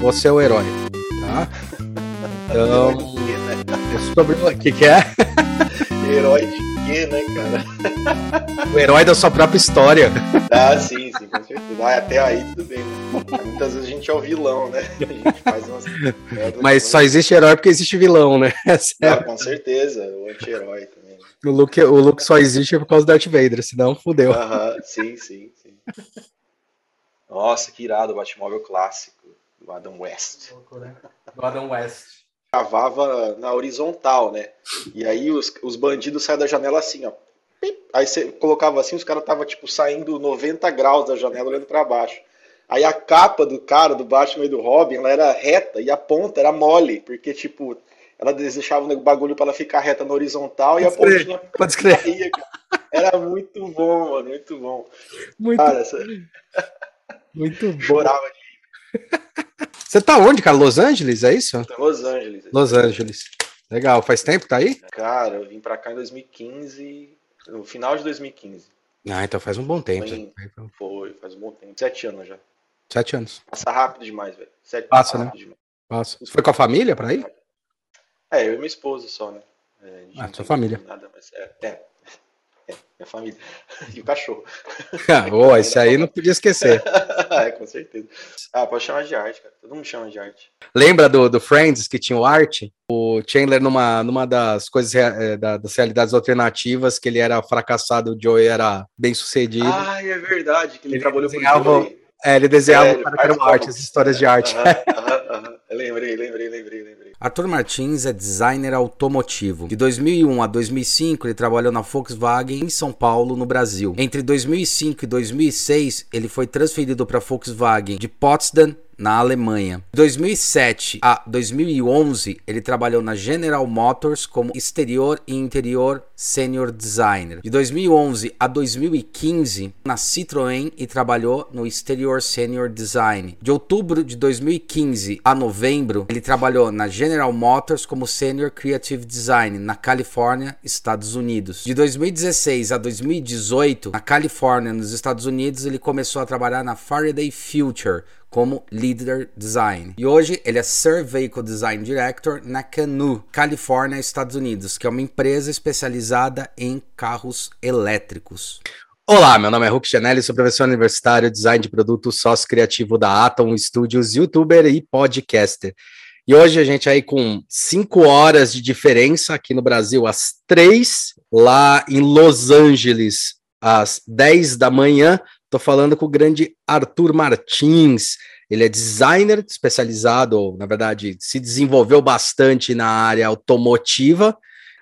você é o herói, tá? Então, sobre o que, que é? Herói de quê, né, cara? O herói da sua própria história. Ah, sim, sim, com certeza. Vai até aí, tudo bem. Né? Muitas vezes a gente é o vilão, né? A gente faz umas. Mas só existe herói porque existe vilão, né? Ah, com certeza, o anti-herói também. O Luke, o Luke só existe por causa do Darth Vader, senão fudeu. Aham, sim, sim, sim. Nossa, que irado o Batmóvel clássico do Adam West. Do Adam West. Cavava na horizontal, né? E aí os, os bandidos saíam da janela assim, ó. Aí você colocava assim, os caras estavam tipo saindo 90 graus da janela olhando para baixo. Aí a capa do cara, do Batman e do Robin, ela era reta e a ponta era mole, porque tipo, ela deixava o bagulho para ela ficar reta na horizontal pode e a pontinha pode escrever. Era muito bom, mano, muito bom. Muito, cara, essa... muito bom. Chorava de Você tá onde, cara? Los Angeles, é isso? Em Los Angeles. Los Angeles. Legal. Faz tempo que tá aí? Cara, eu vim pra cá em 2015, no final de 2015. Ah, então faz um bom tempo. Foi, foi faz um bom tempo. Sete anos já. Sete anos. Passa rápido demais, velho. Sete Passa, né? Demais. Passa. Você foi com a família pra ir? É, eu e minha esposa só, né? É, ah, sua família. Nada, mas é, é, é, minha família. E o cachorro. Ah, boa, esse aí não podia esquecer. é, com certeza. Ah, pode chamar de arte, cara. Todo mundo chama de arte. Lembra do, do Friends que tinha o arte? O Chandler, numa, numa das coisas é, da, das realidades alternativas, que ele era fracassado, o Joey era bem sucedido. Ah, é verdade, que ele, ele trabalhou desenhava, o Joey. É, ele desenhava é, para arte, as histórias de arte. Aham, aham, aham. Lembrei, lembrei, lembrei, lembrei. Arthur Martins é designer automotivo. De 2001 a 2005, ele trabalhou na Volkswagen em São Paulo, no Brasil. Entre 2005 e 2006, ele foi transferido para a Volkswagen de Potsdam, na Alemanha. De 2007 a 2011, ele trabalhou na General Motors como exterior e interior senior designer. De 2011 a 2015, na Citroën e trabalhou no exterior senior design. De outubro de 2015 a novembro, ele trabalhou na General Motors como senior creative design na Califórnia, Estados Unidos. De 2016 a 2018, na Califórnia, nos Estados Unidos, ele começou a trabalhar na Faraday Future como Leader Design. E hoje ele é Sir Vehicle Design Director na Canoe, Califórnia, Estados Unidos, que é uma empresa especializada em carros elétricos. Olá, meu nome é Hulk Chanelli, sou professor universitário, design de produto, sócio criativo da Atom Studios, youtuber e podcaster. E hoje a gente aí com cinco horas de diferença aqui no Brasil, às três, lá em Los Angeles, às dez da manhã, Estou falando com o grande Arthur Martins. Ele é designer especializado, na verdade, se desenvolveu bastante na área automotiva.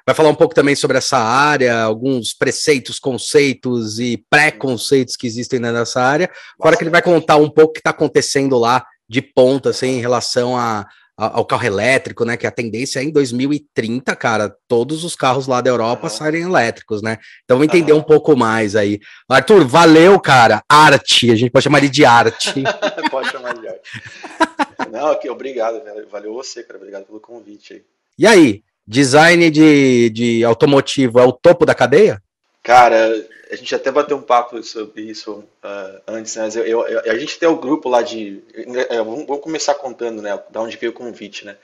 Vai falar um pouco também sobre essa área, alguns preceitos, conceitos e preconceitos que existem nessa área. Fora que ele vai contar um pouco o que está acontecendo lá de ponta, assim, em relação a, ao carro elétrico, né? Que a tendência é em 2030, cara, todos os carros lá da Europa uhum. saírem elétricos, né? Então vamos entender uhum. um pouco mais aí. Arthur, valeu, cara. Arte, a gente pode chamar ele de arte. pode chamar de arte. Não, aqui, obrigado, valeu você, cara. Obrigado pelo convite aí. E aí, design de, de automotivo é o topo da cadeia? Cara, a gente até bateu um papo sobre isso uh, antes, né? Eu, eu, a gente tem o grupo lá de. É, vamos, vamos, começar contando, né? Da onde veio o convite, né?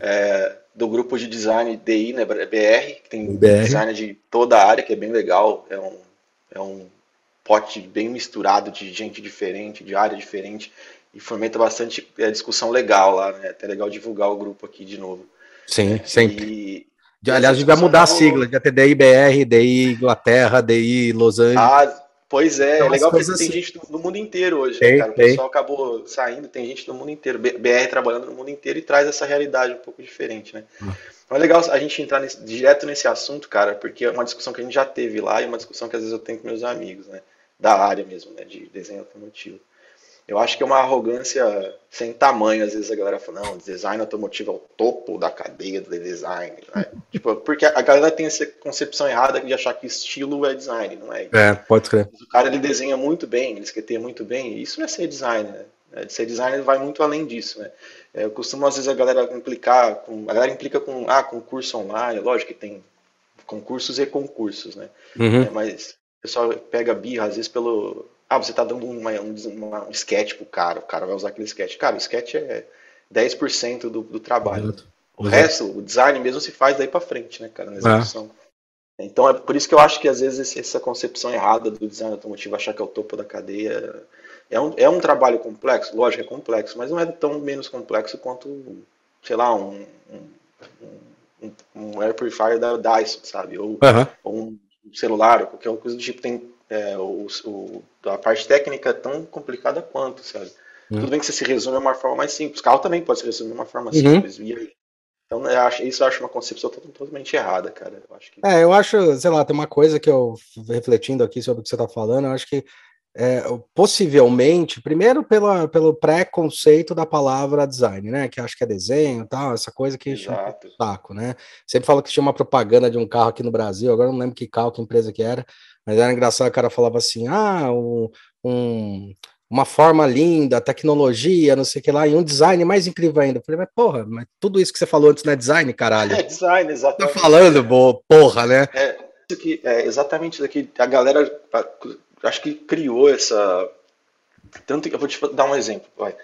É, do grupo de design DI, né? BR, que tem BR. design de toda a área, que é bem legal. É um, é um pote bem misturado de gente diferente, de área diferente, e fomenta bastante é, discussão legal lá, né? É até legal divulgar o grupo aqui de novo. Sim, sempre. E, de, aliás, a gente vai mudar a sigla, já ter DI BR, DI Inglaterra, DI Los Angeles. Ah, pois é, então, é legal porque tem assim. gente do, do, mundo inteiro hoje, tem, né, cara? O pessoal acabou saindo, tem gente do mundo inteiro, BR trabalhando no mundo inteiro e traz essa realidade um pouco diferente, né? Hum. Então é legal a gente entrar nesse, direto nesse assunto, cara, porque é uma discussão que a gente já teve lá e uma discussão que às vezes eu tenho com meus amigos, né? Da área mesmo, né? De desenho automotivo. Eu acho que é uma arrogância sem tamanho, às vezes a galera fala, não, design automotivo é o topo da cadeia do design. Né? tipo, porque a galera tem essa concepção errada de achar que estilo é design, não é? É, pode crer. O cara ele desenha muito bem, ele esqueteia muito bem, isso não é ser designer, né? É, ser designer vai muito além disso, né? É, eu costumo, às vezes, a galera implicar com. A galera implica com ah, concurso online, lógico que tem concursos e concursos, né? Uhum. É, mas o pessoal pega birra, às vezes, pelo ah, você tá dando uma, um, uma, um sketch pro cara, o cara vai usar aquele sketch. Cara, o sketch é 10% do, do trabalho. Exato. O Exato. resto, o design mesmo se faz daí para frente, né, cara, na execução. É. Então é por isso que eu acho que às vezes essa concepção errada do design automotivo, achar que é o topo da cadeia, é um, é um trabalho complexo, lógico, é complexo, mas não é tão menos complexo quanto, sei lá, um, um, um air purifier da Dyson, sabe? Ou, uhum. ou um celular, ou qualquer coisa do tipo. Tem é, o, o, a parte técnica é tão complicada quanto, sabe? Uhum. Tudo bem que você se resume de uma forma mais simples. Carro também pode se resumir de uma forma uhum. simples. E aí, então, eu acho, isso eu acho uma concepção totalmente errada, cara. Eu acho que... É, eu acho, sei lá, tem uma coisa que eu, refletindo aqui sobre o que você está falando, eu acho que é, possivelmente, primeiro pela, pelo pré-conceito da palavra design, né? Que acho que é desenho tal, essa coisa que Exato. saco, né? Sempre falo que tinha uma propaganda de um carro aqui no Brasil, agora não lembro que carro, que empresa que era, mas era engraçado, o cara falava assim, ah, um, um uma forma linda, tecnologia, não sei o que lá, e um design mais incrível ainda. Eu falei, mas porra, mas tudo isso que você falou antes não é design, caralho? É design, exatamente. Tá falando, boa, porra, né? É, isso aqui, é exatamente isso aqui. A galera acho que criou essa. Tanto que eu vou te dar um exemplo. Vai.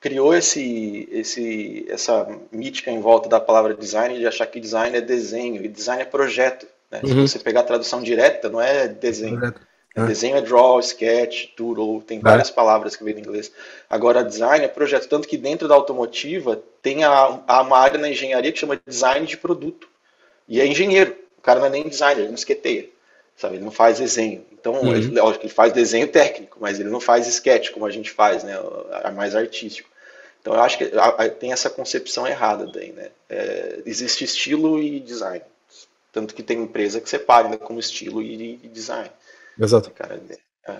Criou esse, esse, essa mítica em volta da palavra design de achar que design é desenho e design é projeto. Né? Uhum. Se você pegar a tradução direta, não é desenho. É. Desenho é draw, sketch, doodle, tem várias é. palavras que vem em inglês. Agora, design é projeto, tanto que dentro da automotiva tem a, a uma área na engenharia que chama design de produto. E é engenheiro. O cara não é nem designer, ele não esqueteia. Sabe? Ele não faz desenho. Então, uhum. ele, lógico, ele faz desenho técnico, mas ele não faz sketch como a gente faz, né? É mais artístico. Então, eu acho que tem essa concepção errada daí, né? É, existe estilo e design. Tanto que tem empresa que separa né, como estilo e, e design. Exato. Cara, é,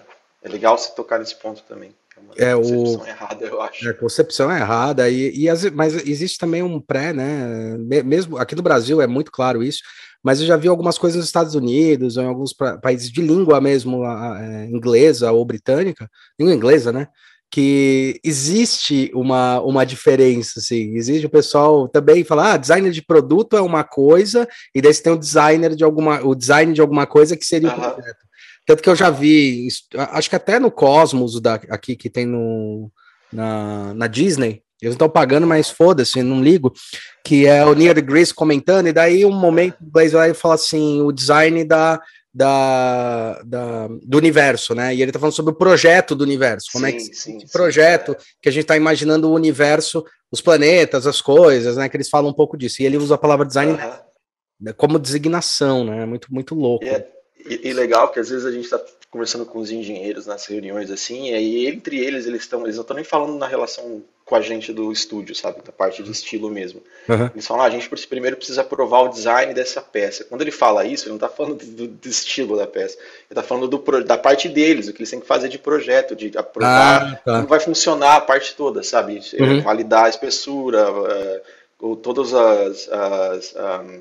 é, legal você tocar nesse ponto também. É, é concepção o... errada, eu acho. É, a concepção é errada, e, e as, mas existe também um pré, né? Mesmo aqui no Brasil é muito claro isso mas eu já vi algumas coisas nos Estados Unidos, ou em alguns países de língua mesmo, a, é, inglesa ou britânica, língua inglesa, né? Que existe uma, uma diferença, assim, existe o pessoal também falar, ah, designer de produto é uma coisa, e daí você tem o designer de alguma, o design de alguma coisa que seria uhum. o projeto. Tanto que eu já vi, acho que até no Cosmos da, aqui que tem no, na, na Disney, eles estão pagando, mas foda-se, não ligo. Que é o Neil deGrasse comentando, e daí um momento o Blaze vai falar assim: o design da, da, da, do universo, né? E ele tá falando sobre o projeto do universo. Como sim, é que sim, esse projeto sim, que a gente está imaginando o universo, os planetas, as coisas, né? Que eles falam um pouco disso. E ele usa a palavra design como designação, né? Muito, muito louco. E, é, e, e legal que às vezes a gente está conversando com os engenheiros nas reuniões assim, e aí entre eles eles estão, eles não estão nem falando na relação com a gente do estúdio, sabe, da parte de estilo mesmo. Uhum. Eles falam, ah, a gente primeiro precisa aprovar o design dessa peça. Quando ele fala isso, ele não está falando do, do, estilo da peça, ele está falando do, da parte deles, o que eles têm que fazer de projeto, de aprovar ah, tá. como vai funcionar a parte toda, sabe, uhum. validar a espessura, uh, ou todas as, as um,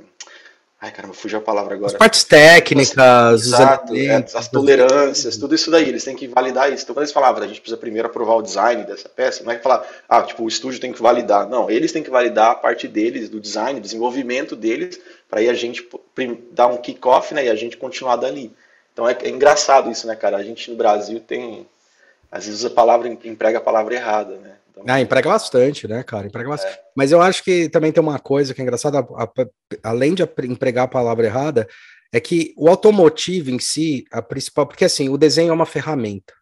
Ai, caramba, fugiu a palavra agora. As partes técnicas, Exato, os é, as tolerâncias, tudo isso daí, eles têm que validar isso. Então, quando eles falavam, a gente precisa primeiro aprovar o design dessa peça, não é que falar, ah, tipo, o estúdio tem que validar. Não, eles têm que validar a parte deles, do design, desenvolvimento deles, para aí a gente dar um kick-off, né, e a gente continuar dali. Então, é, é engraçado isso, né, cara? A gente no Brasil tem, às vezes a palavra, emprega a palavra errada, né? Então, ah, emprega bastante, né, cara? Emprega bastante. É. Mas eu acho que também tem uma coisa que é engraçada, além de empregar a palavra errada, é que o automotivo em si, a principal, porque assim, o desenho é uma ferramenta.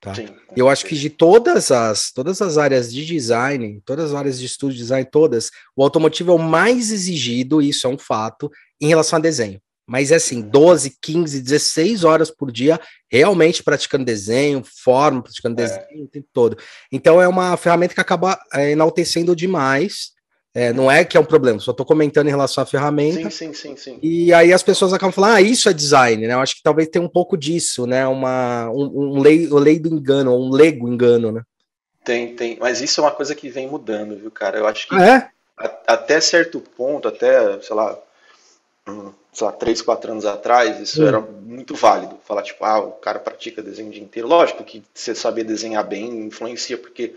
Tá? Sim, eu acho que de todas as todas as áreas de design, todas as áreas de estudo de design, todas, o automotivo é o mais exigido, isso é um fato, em relação a desenho mas é assim, 12, 15, 16 horas por dia, realmente praticando desenho, forma, praticando é. desenho o tempo todo. Então é uma ferramenta que acaba é, enaltecendo demais. É, não é que é um problema, só estou comentando em relação à ferramenta. Sim, sim, sim, sim. E aí as pessoas acabam falando, ah, isso é design, né? Eu acho que talvez tenha um pouco disso, né? Uma, um, um lei, um lei do engano, um lego engano, né? Tem, tem. Mas isso é uma coisa que vem mudando, viu, cara? Eu acho que ah, é? a, até certo ponto, até, sei lá, sei lá, 3, 4 anos atrás, isso era muito válido. Falar, tipo, ah, o cara pratica desenho o dia inteiro. Lógico que você saber desenhar bem influencia, porque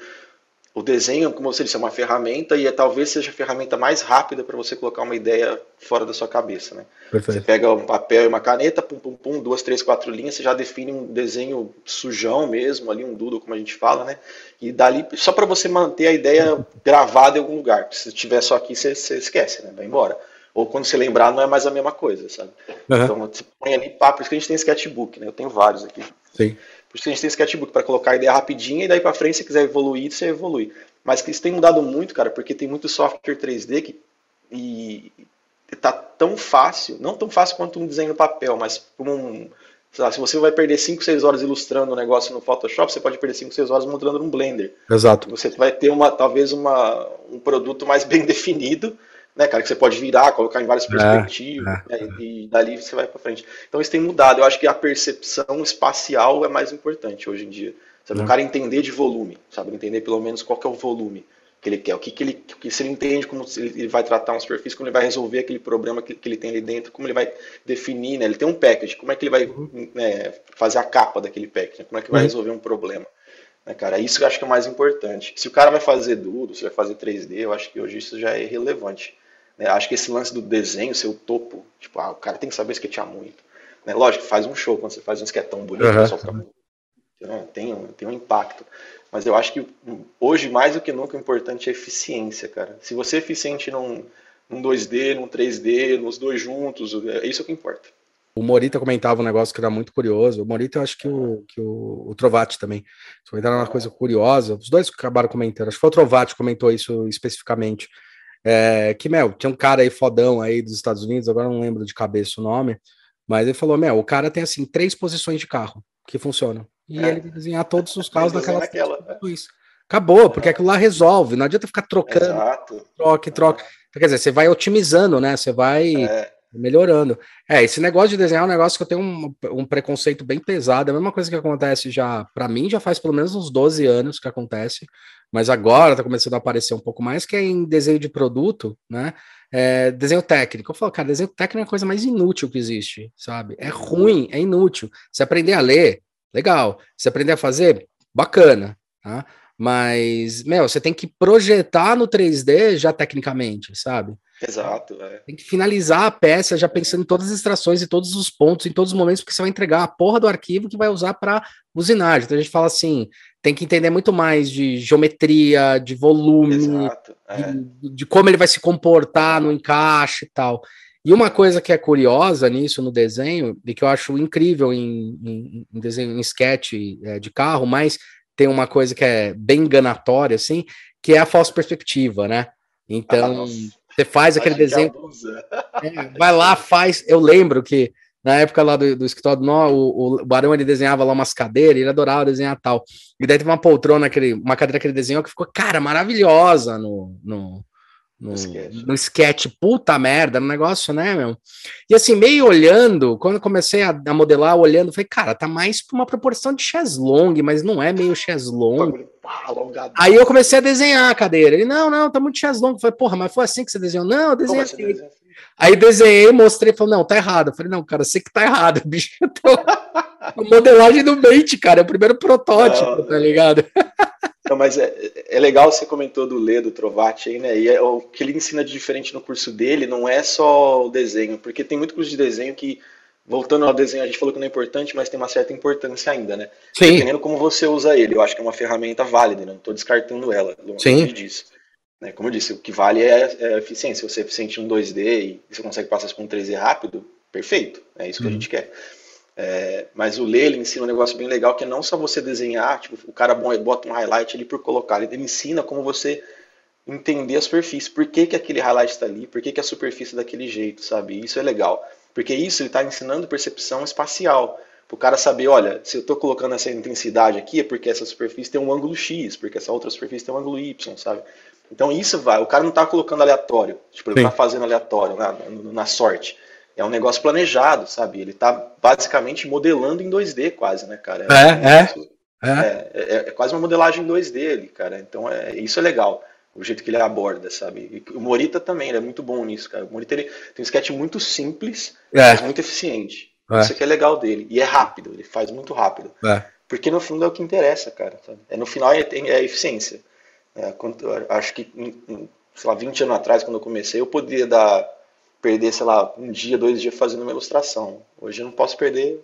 o desenho, como você disse, é uma ferramenta e é, talvez seja a ferramenta mais rápida para você colocar uma ideia fora da sua cabeça, né? Você pega um papel e uma caneta, pum, pum, pum, duas, três, quatro linhas, você já define um desenho sujão mesmo, ali um doodle, como a gente fala, né? E dali, só para você manter a ideia gravada em algum lugar. Se tiver só aqui, você, você esquece, né? Vai embora. Ou quando você lembrar, não é mais a mesma coisa, sabe? Uhum. Então, você põe ali, pá, por isso que a gente tem sketchbook, né? Eu tenho vários aqui. Sim. Por isso que a gente tem sketchbook para colocar a ideia rapidinha e daí para frente, se quiser evoluir, você evolui. Mas que isso tem mudado muito, cara, porque tem muito software 3D que e tá tão fácil, não tão fácil quanto um desenho no papel, mas como um, lá, se você vai perder 5, 6 horas ilustrando um negócio no Photoshop, você pode perder 5, 6 horas montando no Blender. Exato. Você vai ter uma talvez uma, um produto mais bem definido né, cara, que você pode virar, colocar em várias é, perspectivas, é, é. Né, e dali você vai para frente. Então isso tem mudado. Eu acho que a percepção espacial é mais importante hoje em dia. Sabe, o uhum. cara entender de volume, sabe, entender pelo menos qual é o volume que ele quer, o que, que ele, que se ele entende como ele vai tratar uma superfície, como ele vai resolver aquele problema que, que ele tem ali dentro, como ele vai definir, né, ele tem um package, como é que ele vai uhum. né, fazer a capa daquele package, como é que vai uhum. resolver um problema. Né, cara, isso eu acho que é o mais importante. Se o cara vai fazer duro, se vai fazer 3D, eu acho que hoje isso já é irrelevante. Né? Acho que esse lance do desenho, seu topo, tipo, ah, o cara tem que saber sketchar muito. Né? Lógico, faz um show quando você faz um sketchão bonito, uhum. fica né? tem, um, tem um impacto. Mas eu acho que hoje, mais do que nunca, o importante é eficiência, cara. Se você é eficiente num, num 2D, num 3D, nos dois juntos, é isso que importa. O Morita comentava um negócio que era muito curioso. O Morita, eu acho que o, que o, o Trovati também. Comentaram uma coisa curiosa. Os dois acabaram comentando. Acho que foi o Trovati que comentou isso especificamente. É, que, meu, tinha um cara aí fodão aí dos Estados Unidos, agora não lembro de cabeça o nome, mas ele falou, meu, o cara tem, assim, três posições de carro que funcionam. E é. ele desenhar todos os carros naquela posições. Acabou, porque é. aquilo lá resolve, não adianta ficar trocando, Exato. troque, troque. Quer dizer, você vai otimizando, né? Você vai é. melhorando. É, esse negócio de desenhar é um negócio que eu tenho um, um preconceito bem pesado. É a mesma coisa que acontece já, para mim, já faz pelo menos uns 12 anos que acontece mas agora está começando a aparecer um pouco mais, que é em desenho de produto, né? É, desenho técnico. Eu falo, cara, desenho técnico é a coisa mais inútil que existe, sabe? É ruim, é inútil. Se aprender a ler, legal. Se aprender a fazer, bacana, tá? Mas, meu, você tem que projetar no 3D já tecnicamente, sabe? Exato. É. Tem que finalizar a peça já pensando em todas as extrações, e todos os pontos, em todos os momentos, porque você vai entregar a porra do arquivo que vai usar para usinagem. Então a gente fala assim: tem que entender muito mais de geometria, de volume, Exato, é. de, de, como ele vai se comportar no encaixe e tal. E uma coisa que é curiosa nisso no desenho, e que eu acho incrível em, em, em desenho, em sketch é, de carro, mas tem uma coisa que é bem enganatória, assim, que é a falsa perspectiva, né? Então, ah, você faz aquele desenho. É, vai lá, faz. Eu lembro que na época lá do, do escritório, no, o, o Barão ele desenhava lá umas cadeiras, ele adorava desenhar tal. E daí teve uma poltrona, aquele, uma cadeira que ele desenhou que ficou, cara, maravilhosa no, no, no, sketch. no sketch. Puta merda, no negócio, né, meu? E assim, meio olhando, quando eu comecei a, a modelar, olhando, falei, cara, tá mais pra uma proporção de cheslong, mas não é meio cheslong. Aí eu comecei a desenhar a cadeira. Ele, não, não, tá muito cheslong. Eu falei, porra, mas foi assim que você desenhou? Não, eu desenhei assim. assim. Aí desenhei, mostrei, falou, não, tá errado. Eu falei, não, cara, sei que tá errado, bicho. Tô... a modelagem do Mate, cara, é o primeiro protótipo, não, tá ligado? Não, mas é, é legal você comentou do Lê, do Trovati aí, né? E é, o que ele ensina de diferente no curso dele não é só o desenho, porque tem muito curso de desenho que, voltando ao desenho, a gente falou que não é importante, mas tem uma certa importância ainda, né? Sim. Dependendo como você usa ele, eu acho que é uma ferramenta válida, não estou descartando ela, longe Sim. disso. Né? Como eu disse, o que vale é, é a eficiência. Se você é eficiente em um 2D e você consegue passar isso para um 3D rápido, perfeito. É isso que a uhum. gente quer. É, mas o Lê, ele ensina um negócio bem legal, que é não só você desenhar, tipo, o cara bota um highlight ali por colocar, ele ensina como você entender a superfície, por que, que aquele highlight está ali, por que, que a superfície é daquele jeito, sabe? Isso é legal, porque isso ele está ensinando percepção espacial, para o cara saber, olha, se eu estou colocando essa intensidade aqui é porque essa superfície tem um ângulo X, porque essa outra superfície tem um ângulo Y, sabe? Então isso vai, o cara não está colocando aleatório, tipo, ele está fazendo aleatório na, na sorte é um negócio planejado, sabe? Ele está basicamente modelando em 2D quase, né, cara? É, é, é. É, é, é quase uma modelagem em 2D ali, cara. Então é, isso é legal, o jeito que ele aborda, sabe? E o Morita também, ele é muito bom nisso, cara. O Morita ele tem um sketch muito simples, é. mas muito eficiente. É. Isso que é legal dele. E é rápido, ele faz muito rápido. É. Porque no fundo é o que interessa, cara. Sabe? É, no final é, é eficiência. É, quando, acho que, sei lá, 20 anos atrás, quando eu comecei, eu podia dar, perder, sei lá, um dia, dois dias fazendo uma ilustração. Hoje eu não posso perder,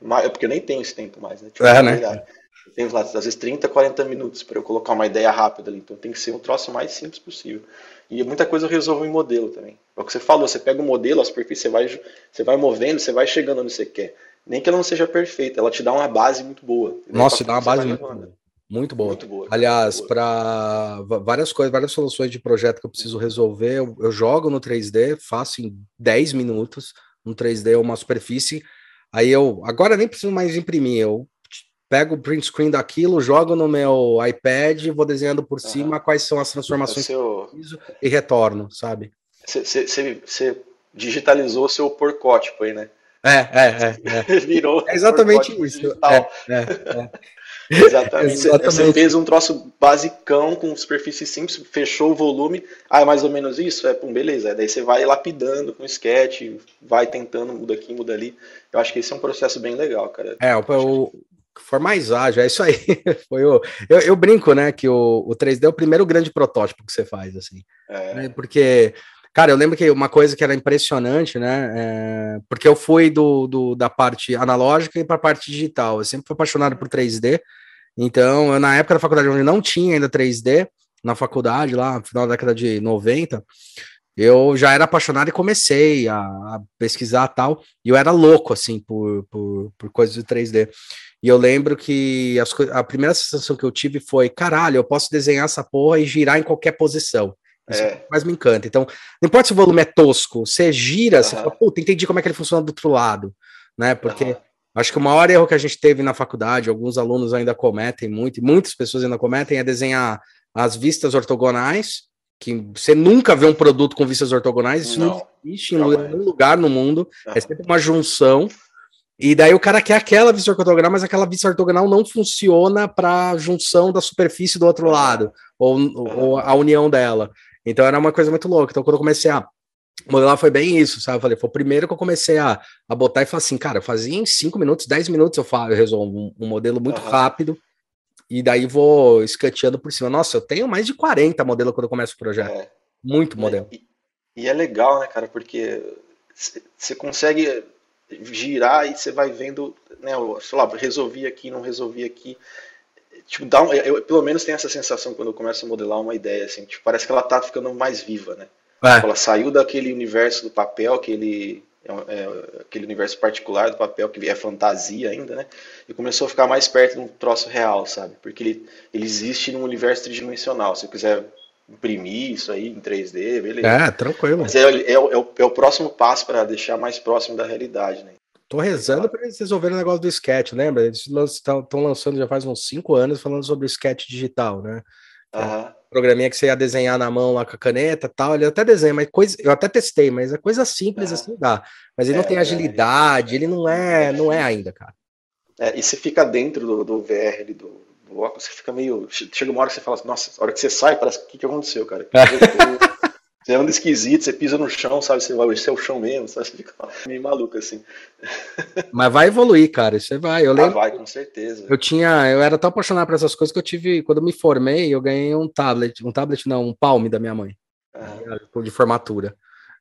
mais, porque eu nem tenho esse tempo mais, né? Tipo, é, né? Eu tenho, lá, às vezes, 30, 40 minutos para eu colocar uma ideia rápida ali. Então tem que ser um troço mais simples possível. E muita coisa eu resolvo em modelo também. É o que você falou, você pega o modelo, a superfície, você vai, você vai movendo, você vai chegando onde você quer. Nem que ela não seja perfeita, ela te dá uma base muito boa. Nossa, dá uma base muito boa. Muito boa. Muito boa Aliás, para várias coisas, várias soluções de projeto que eu preciso resolver, eu, eu, jogo no 3D, faço em 10 minutos, no 3D uma superfície, aí eu agora nem preciso mais imprimir, eu pego o print screen daquilo, jogo no meu iPad, vou desenhando por cima quais são as transformações seu... que eu preciso e retorno, sabe? Você digitalizou seu porcótipo aí, né? É, é, é. é. Virou. É exatamente isso. É, é, é. Exatamente. Exatamente. Você fez um troço basicão com superfície simples, fechou o volume. Ah, é mais ou menos isso? É, pum, beleza. Daí você vai lapidando com sketch, vai tentando, muda aqui, muda ali. Eu acho que esse é um processo bem legal, cara. É, o, o for mais ágil, é isso aí. Foi o, eu, eu, brinco, né, que o, o 3D é o primeiro grande protótipo que você faz, assim. É. Né, porque Cara, eu lembro que uma coisa que era impressionante, né? É, porque eu fui do, do da parte analógica e para a parte digital. Eu sempre fui apaixonado por 3D. Então, eu, na época da faculdade, onde não tinha ainda 3D, na faculdade, lá no final da década de 90, eu já era apaixonado e comecei a, a pesquisar tal. E eu era louco, assim, por, por, por coisas de 3D. E eu lembro que as, a primeira sensação que eu tive foi: caralho, eu posso desenhar essa porra e girar em qualquer posição. Isso é. mais me encanta. Então, não importa se o volume é tosco, você gira, uhum. você fala, puta, entendi como é que ele funciona do outro lado, né? Porque uhum. Acho que o maior erro que a gente teve na faculdade, alguns alunos ainda cometem muito, e muitas pessoas ainda cometem, é desenhar as vistas ortogonais, que você nunca vê um produto com vistas ortogonais, isso não, não existe em nenhum lugar no mundo, uhum. é sempre uma junção. E daí o cara quer aquela vista ortogonal, mas aquela vista ortogonal não funciona para junção da superfície do outro lado, ou, ou a união dela. Então era uma coisa muito louca. Então, quando eu comecei a modelar, foi bem isso, sabe? Eu falei, foi o primeiro que eu comecei a, a botar e falar assim, cara, eu fazia em 5 minutos, 10 minutos eu, falo, eu resolvo um, um modelo muito uhum. rápido, e daí vou escateando por cima. Nossa, eu tenho mais de 40 modelos quando eu começo o projeto. É. Muito modelo. E, e, é legal, né, cara, porque você consegue girar e você vai vendo, né, sei lá, resolvi aqui, não resolvi aqui tipo, dá um, eu, pelo menos tenho essa sensação quando eu começo a modelar uma ideia, assim, tipo, parece que ela tá ficando mais viva, né? Ela saiu daquele universo do papel, aquele, é, é, aquele universo particular do papel, que é fantasia ainda, né? E começou a ficar mais perto de um troço real, sabe? Porque ele, ele existe num universo tridimensional. Se eu quiser imprimir isso aí em 3D, beleza. É, tranquilo. Mas é, é, é, o, é o próximo passo para deixar mais próximo da realidade, né? Tô rezando para eles resolverem o negócio do sketch, lembra? Eles estão lançando já faz uns cinco anos falando sobre o sketch digital, né? Uhum. Programinha que você ia desenhar na mão lá com a caneta tal, ele até desenha, mas coisa, eu até testei, mas é coisa simples uhum. assim dá. Mas ele é, não tem agilidade, é. ele não é, não é ainda, cara. É, e você fica dentro do, do VR do, do óculos, você fica meio. Chega uma hora que você fala assim, nossa, a hora que você sai, parece o que, que aconteceu, cara? Você anda esquisito, você pisa no chão, sabe? Você vai, esse é o chão mesmo, sabe? Você fica meio maluco assim. Mas vai evoluir, cara. Isso vai. Eu ah, lembro. Ah, vai, com certeza. Eu tinha, eu era tão apaixonado por essas coisas que eu tive, quando eu me formei, eu ganhei um tablet, um tablet não, um Palm da minha mãe, uhum. de formatura.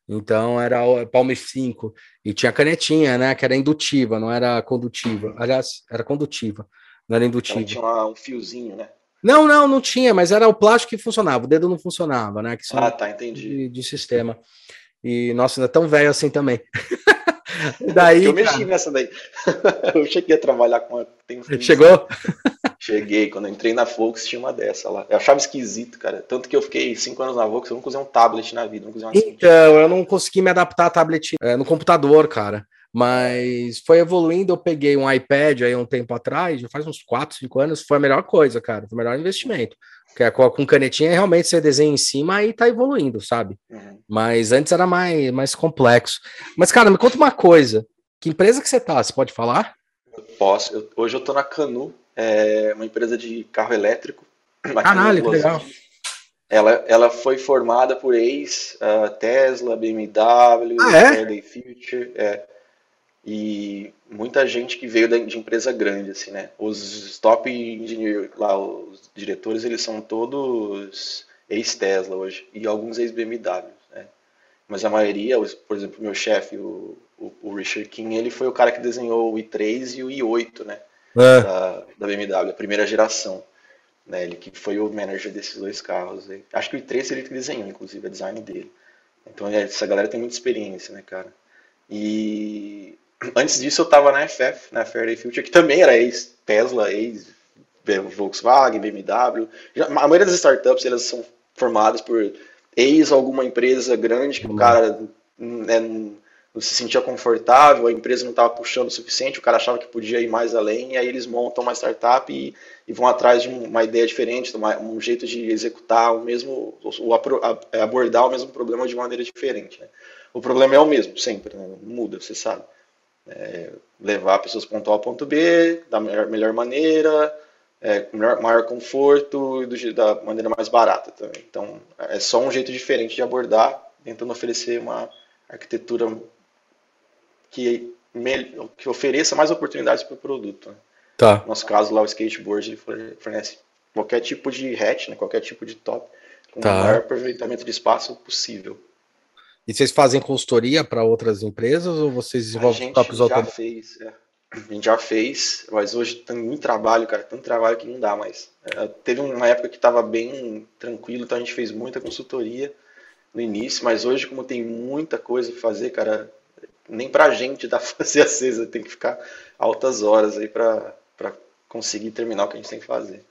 Então era o Palm 5 e tinha canetinha, né? Que era indutiva, não era condutiva. Aliás, era condutiva, não era indutiva. Ela tinha um fiozinho, né? Não, não, não tinha, mas era o plástico que funcionava, o dedo não funcionava, né? Que ah, tá, entendi. De, de sistema. E, nossa, ainda é tão velho assim também. daí, eu mexi cara... nessa daí. eu cheguei a trabalhar com a... Chegou? Cheguei, quando eu entrei na Volks tinha uma dessa lá. Eu achava esquisito, cara. Tanto que eu fiquei cinco anos na Volks, eu nunca usei um tablet na vida. então, eu não consegui me adaptar a tablet é, no computador, cara. Mas foi evoluindo, eu peguei um iPad aí um tempo atrás, já faz uns 4, 5 anos, foi a melhor coisa, cara, foi o melhor investimento. Porque com canetinha realmente você desenha em cima e tá evoluindo, sabe? Uhum. Mas antes era mais, mais complexo. Mas, cara, me conta uma coisa. Que empresa que você tá? Você pode falar? Eu posso. Eu, hoje eu tô na Canu, é uma empresa de carro elétrico. Caralho, que legal. Ela, ela foi formada por ex uh, Tesla, BMW, ah, é? Future. É. e muita gente que veio de empresa grande, assim, né? Os top engineers lá, os diretores, eles são todos ex-Tesla hoje e alguns ex-BMW, né? Mas a maioria, por exemplo, meu chefe, o, o, o, Richard King, ele foi o cara que desenhou o i3 e o i8, né? É. Da, da BMW, a primeira geração. Né? Ele que foi o manager desses dois carros. Aí. Acho que o i3 ele que desenhou, inclusive, a design dele. Então essa galera tem muita experiência, né, cara? E antes disso eu estava na FF, na Faraday Future, que também era ex-Tesla, ex-Volkswagen, BMW. a maioria das startups elas são formadas por ex alguma empresa grande que o cara né, não se sentia confortável, a empresa não estava puxando o suficiente, o cara achava que podia ir mais além, e aí eles montam uma startup e, e vão atrás de uma ideia diferente, uma, um jeito de executar o mesmo, o, abordar o mesmo problema de maneira diferente. Né? O problema é o mesmo, sempre, né? muda, você sabe. É, levar pessoas ponto A ao ponto B da melhor, melhor maneira, é, maior, maior conforto e do, da maneira mais barata também. Então, é só um jeito diferente de abordar, tentando oferecer uma arquitetura que, que ofereça mais oportunidades para o produto. Né? Tá. No nosso caso, lá o skateboard fornece qualquer tipo de hatch, né? qualquer tipo de top, com tá. o maior aproveitamento de espaço possível. E vocês fazem consultoria para outras empresas ou vocês desenvolvem tops automáticos? já fez, é. A gente já fez, mas hoje tem muito trabalho, cara, tanto trabalho que não dá mais. É, teve uma época que estava bem tranquilo, então a gente fez muita consultoria no início, mas hoje, como tem muita coisa para fazer, cara, nem pra gente dá pra fazer acesa, tem que ficar altas horas aí pra conseguir terminar o que a gente tem que fazer.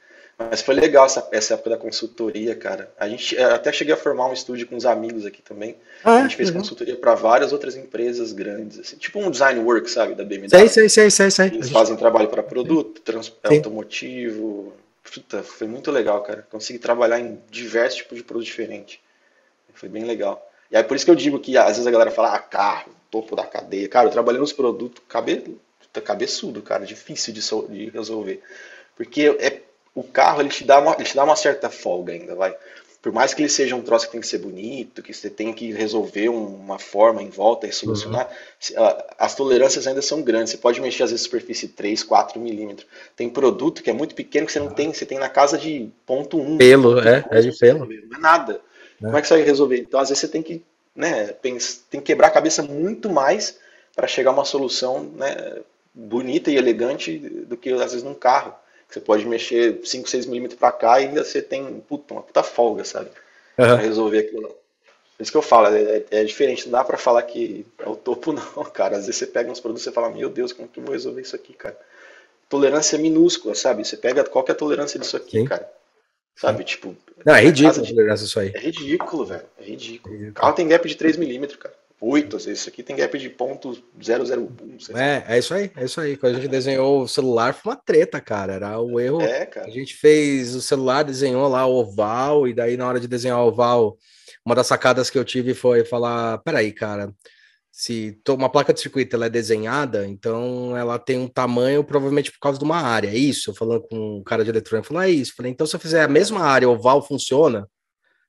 Mas foi legal essa, essa época da consultoria, cara. A gente até cheguei a formar um estúdio com uns amigos aqui também. Ah, a gente fez consultoria para várias outras empresas grandes, assim, tipo um design work, sabe, da BMW. Sei, sei, sei, sei, sei. Eles fazem trabalho para produto, trans, automotivo. Puta, foi muito legal, cara. Consegui trabalhar em diversos tipos de produto diferente. Foi bem legal. E aí por isso que eu digo que às vezes a galera fala, ah, carro, topo da cadeia. Cara, eu trabalhei nos produtos cabe, cabeçudo, cara, difícil de, de resolver. Porque é, o carro ele te, dá uma, ele te dá uma certa folga ainda, vai. Por mais que ele seja um troço que tem que ser bonito, que você tem que resolver uma forma em volta e solucionar, uhum. as tolerâncias ainda são grandes. Você pode mexer às vezes superfície 3, 4 milímetros. Tem produto que é muito pequeno que você não ah. tem, você tem na casa de ponto 1. Pelo, é, é de pelo. Não é nada. É. Como é que você vai resolver? Então, às vezes você tem que né, tem que quebrar a cabeça muito mais para chegar a uma solução né, bonita e elegante do que às vezes num carro. Você pode mexer 5, 6 milímetros para cá e ainda você tem puta, uma puta folga, sabe? Uhum. Pra resolver aquilo. Por isso que eu falo, é, é diferente, não dá para falar que é o topo, não, cara. Às vezes você pega uns produtos e fala, meu Deus, como que eu vou resolver isso aqui, cara? Tolerância minúscula, sabe? Você pega qual que é a tolerância disso aqui, Sim. cara? Sabe, tipo. Não, é ridículo de... isso aí. É ridículo, velho. É ridículo. O carro tem gap de 3mm, cara. 8, seja, isso aqui tem gap de ponto 001. É, é isso aí, é isso aí. Quando a gente desenhou o celular, foi uma treta, cara. Era o erro. É, cara. A gente fez o celular, desenhou lá o oval, e daí na hora de desenhar o oval, uma das sacadas que eu tive foi falar: peraí, cara se uma placa de circuito ela é desenhada, então ela tem um tamanho provavelmente por causa de uma área. É isso, falando com um cara de eletrônica, falou, é isso. Falei, então se eu fizer a mesma área oval, funciona?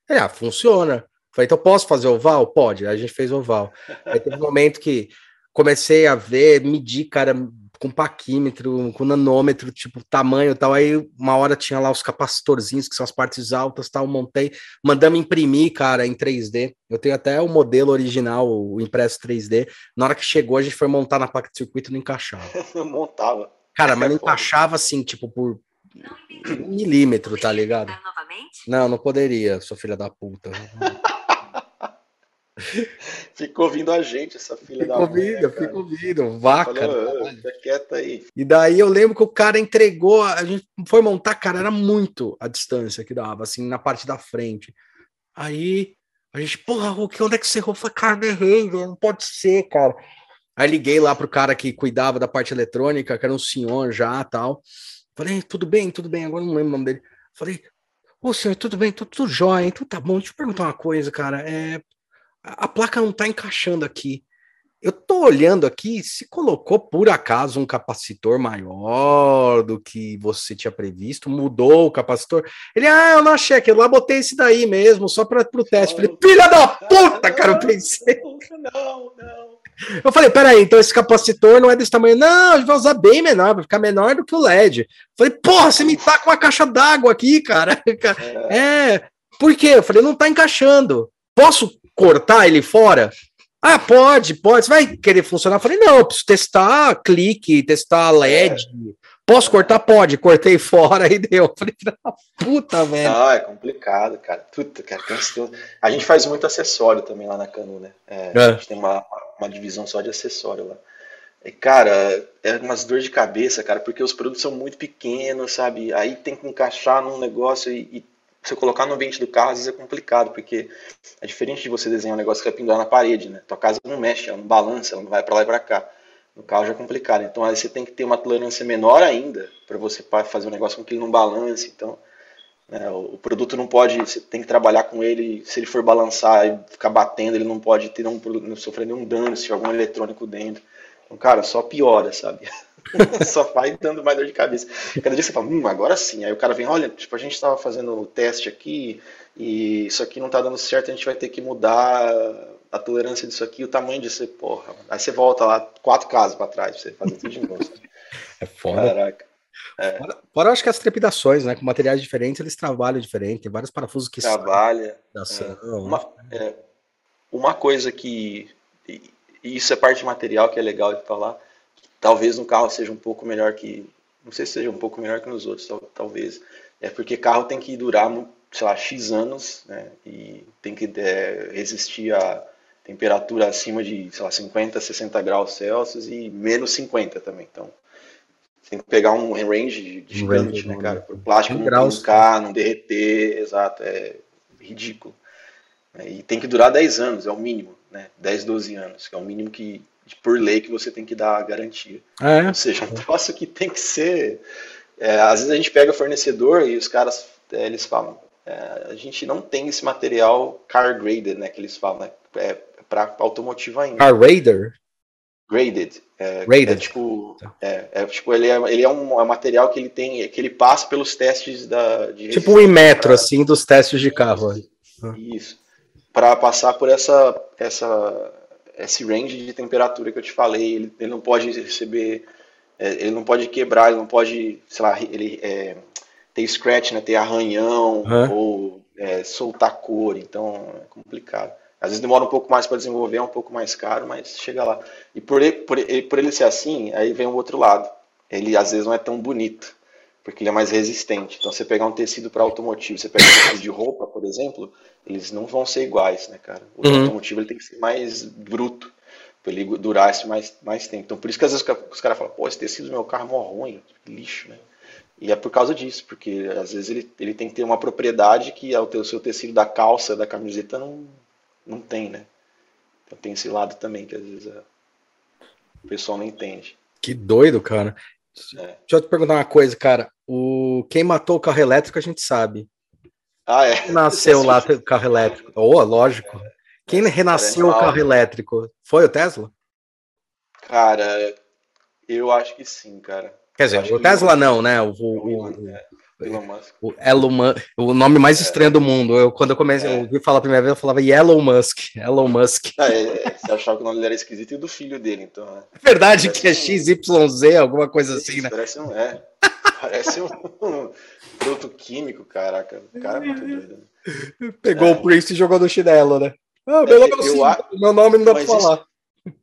É, ah, funciona. Falei, então posso fazer oval? Pode. Aí a gente fez oval. Aí teve um momento que comecei a ver, medir, cara, com paquímetro, com nanômetro, tipo, tamanho e tal. Aí uma hora tinha lá os capacitorzinhos, que são as partes altas tal. Montei, mandamos imprimir, cara, em 3D. Eu tenho até o modelo original, o impresso 3D. Na hora que chegou, a gente foi montar na placa de circuito e não encaixava. não montava. Cara, mas não encaixava assim, tipo, por um milímetro, tá ligado? Não, não poderia, sua filha da puta. Fica ouvindo a gente, essa filha fica da ouvindo, mãe, Fica ouvindo, vaca. Falou, fica quieta aí. E daí eu lembro que o cara entregou, a gente foi montar, cara, era muito a distância que dava, assim, na parte da frente. Aí a gente, porra, onde é que você errou? Falei, cara, errei, não pode ser, cara. Aí liguei lá pro cara que cuidava da parte eletrônica, que era um senhor já tal. Falei, tudo bem, tudo bem, agora não lembro o nome dele. Falei, ô senhor, tudo bem, tudo, tudo jóia, então tá bom, deixa eu perguntar uma coisa, cara. É, a placa não está encaixando aqui. Eu estou olhando aqui, se colocou por acaso um capacitor maior do que você tinha previsto, mudou o capacitor. Ele, ah, eu não achei aquilo lá, botei esse daí mesmo, só para o teste. Falei, filha da puta, cara, eu pensei. Não, não. Eu falei, peraí, então esse capacitor não é desse tamanho. Não, a gente vai usar bem menor, vai ficar menor do que o LED. Eu falei, porra, você me tá com uma caixa d'água aqui, cara. É. é, por quê? Eu falei, não tá encaixando. Posso cortar ele fora? Ah, pode, pode. Você vai querer funcionar? Eu falei, não, eu preciso testar clique, testar LED. É. Posso cortar? Pode. Cortei fora e deu. Falei, puta, velho. Ah, é complicado, cara. Puta, cara. A gente faz muito acessório também lá na Canu, né? É, é. A gente tem uma, uma divisão só de acessório lá. E, cara, é umas dor de cabeça, cara, porque os produtos são muito pequenos, sabe? Aí tem que encaixar num negócio e, e você colocar no ambiente do carro às vezes é complicado, porque é diferente de você desenhar um negócio que vai pendurar na parede, né? Tua casa não mexe, ela não balança, ela não vai para lá e para cá. No carro já é complicado. Então aí você tem que ter uma tolerância menor ainda para você fazer um negócio com que ele não balance. Então né, o produto não pode, você tem que trabalhar com ele. Se ele for balançar e ficar batendo, ele não pode ter um, não sofrer nenhum dano se tiver algum eletrônico dentro. Então, cara, só piora, sabe? só vai dando mais dor de cabeça. Cada dia você fala, hum, agora sim. Aí o cara vem, olha, tipo, a gente estava fazendo o teste aqui e isso aqui não está dando certo, a gente vai ter que mudar a tolerância disso aqui, o tamanho disso, porra. Aí você volta lá quatro casas para trás, pra você fazer tudo de novo. é foda. Caraca. É. Fora, fora, acho que as trepidações, né? Com materiais diferentes, eles trabalham diferente. Tem vários parafusos que trabalha. É. Uma, é, uma coisa que e isso é parte de material que é legal de falar. Talvez no carro seja um pouco melhor que, não sei se seja um pouco melhor que nos outros, talvez. É porque carro tem que durar, sei lá, x anos, né? E tem que é, resistir a temperatura acima de, sei lá, 50, 60 graus Celsius e menos 50 também. Então, tem que pegar um range gigante, né, cara? Para o plástico não graus, brincar, não derreter, exato, é ridículo. E tem que durar 10 anos, é o mínimo, né? 10, 12 anos, que é o mínimo que, por lei, que você tem que dar a garantia. É. Ou seja, um troço que tem que ser... É, às vezes a gente pega o fornecedor e os caras, é, eles falam, é, a gente não tem esse material car graded, né, que eles falam, né? É, para automotivo ainda. Car Raider? Graded. É, Graded. É, tipo, tá. é, é, tipo ele, é, ele é um, é um material que ele tem, que ele passa pelos testes da. tipo um Imetro, pra... assim, dos testes de carro. Isso. Para passar por essa, essa, esse range de temperatura que eu te falei, ele, ele não pode receber, é, ele não pode quebrar, ele não pode, sei lá, ele é, ter scratch, né, ter arranhão uhum. ou é, soltar cor, então é complicado. Às vezes demora um pouco mais para desenvolver, é um pouco mais caro, mas chega lá. E por ele, por, ele, por ele ser assim, aí vem o outro lado. Ele às vezes não é tão bonito, porque ele é mais resistente. Então, você pegar um tecido para automotivo, você pega um tecido de roupa, por exemplo, eles não vão ser iguais, né, cara? O uhum. automotivo ele tem que ser mais bruto, para ele durar esse mais, mais tempo. Então, por isso que às vezes os caras falam, pô, esse tecido do meu carro é mó ruim, lixo, né? E é por causa disso, porque às vezes ele, ele tem que ter uma propriedade que o seu tecido da calça, da camiseta não, não tem, né? Então tem esse lado também que às vezes é, o pessoal não entende. Que doido, cara. É. Deixa eu te perguntar uma coisa, cara. O quem matou o carro elétrico a gente sabe. Ah, é. Quem nasceu lá o carro elétrico? Oh, lógico. Quem renasceu o carro elétrico? Foi o Tesla? Cara, eu acho que sim, cara. Quer dizer, o Tesla não, né? O, o, o, é. Elon Musk. O, Elon, o nome mais é. estranho do mundo. Eu, quando eu comecei, é. eu ouvi falar a primeira vez, eu falava Elon Musk. Elon Musk. Ah, é, é, você achava que o nome dele era esquisito e do filho dele, então. Né? É verdade parece que é XYZ, alguma coisa assim, né? Parece um. É. Parece um, um produto químico, caraca. O cara é muito doido. Né? Pegou é. o Prince e jogou no chinelo, né? Ah, meu, nome, eu, eu, meu nome não dá pra falar. Isso,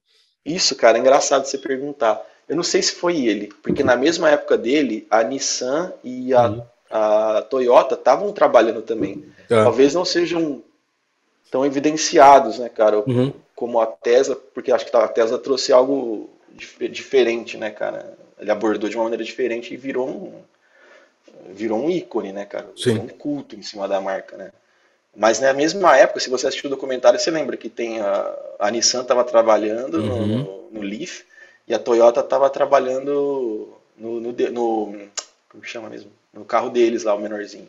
isso, cara, é engraçado você perguntar. Eu não sei se foi ele, porque na mesma época dele, a Nissan e a, uhum. a Toyota estavam trabalhando também. Uhum. Talvez não sejam tão evidenciados, né, cara, uhum. como a Tesla, porque acho que a Tesla trouxe algo dif diferente, né, cara. Ele abordou de uma maneira diferente e virou um virou um ícone, né, cara? Sim. um culto em cima da marca, né? Mas na mesma época, se você assistiu o documentário, você lembra que tem a, a Nissan estava trabalhando no, uhum. no Leaf e a Toyota estava trabalhando no, no, no, Como chama mesmo? No carro deles lá, o menorzinho.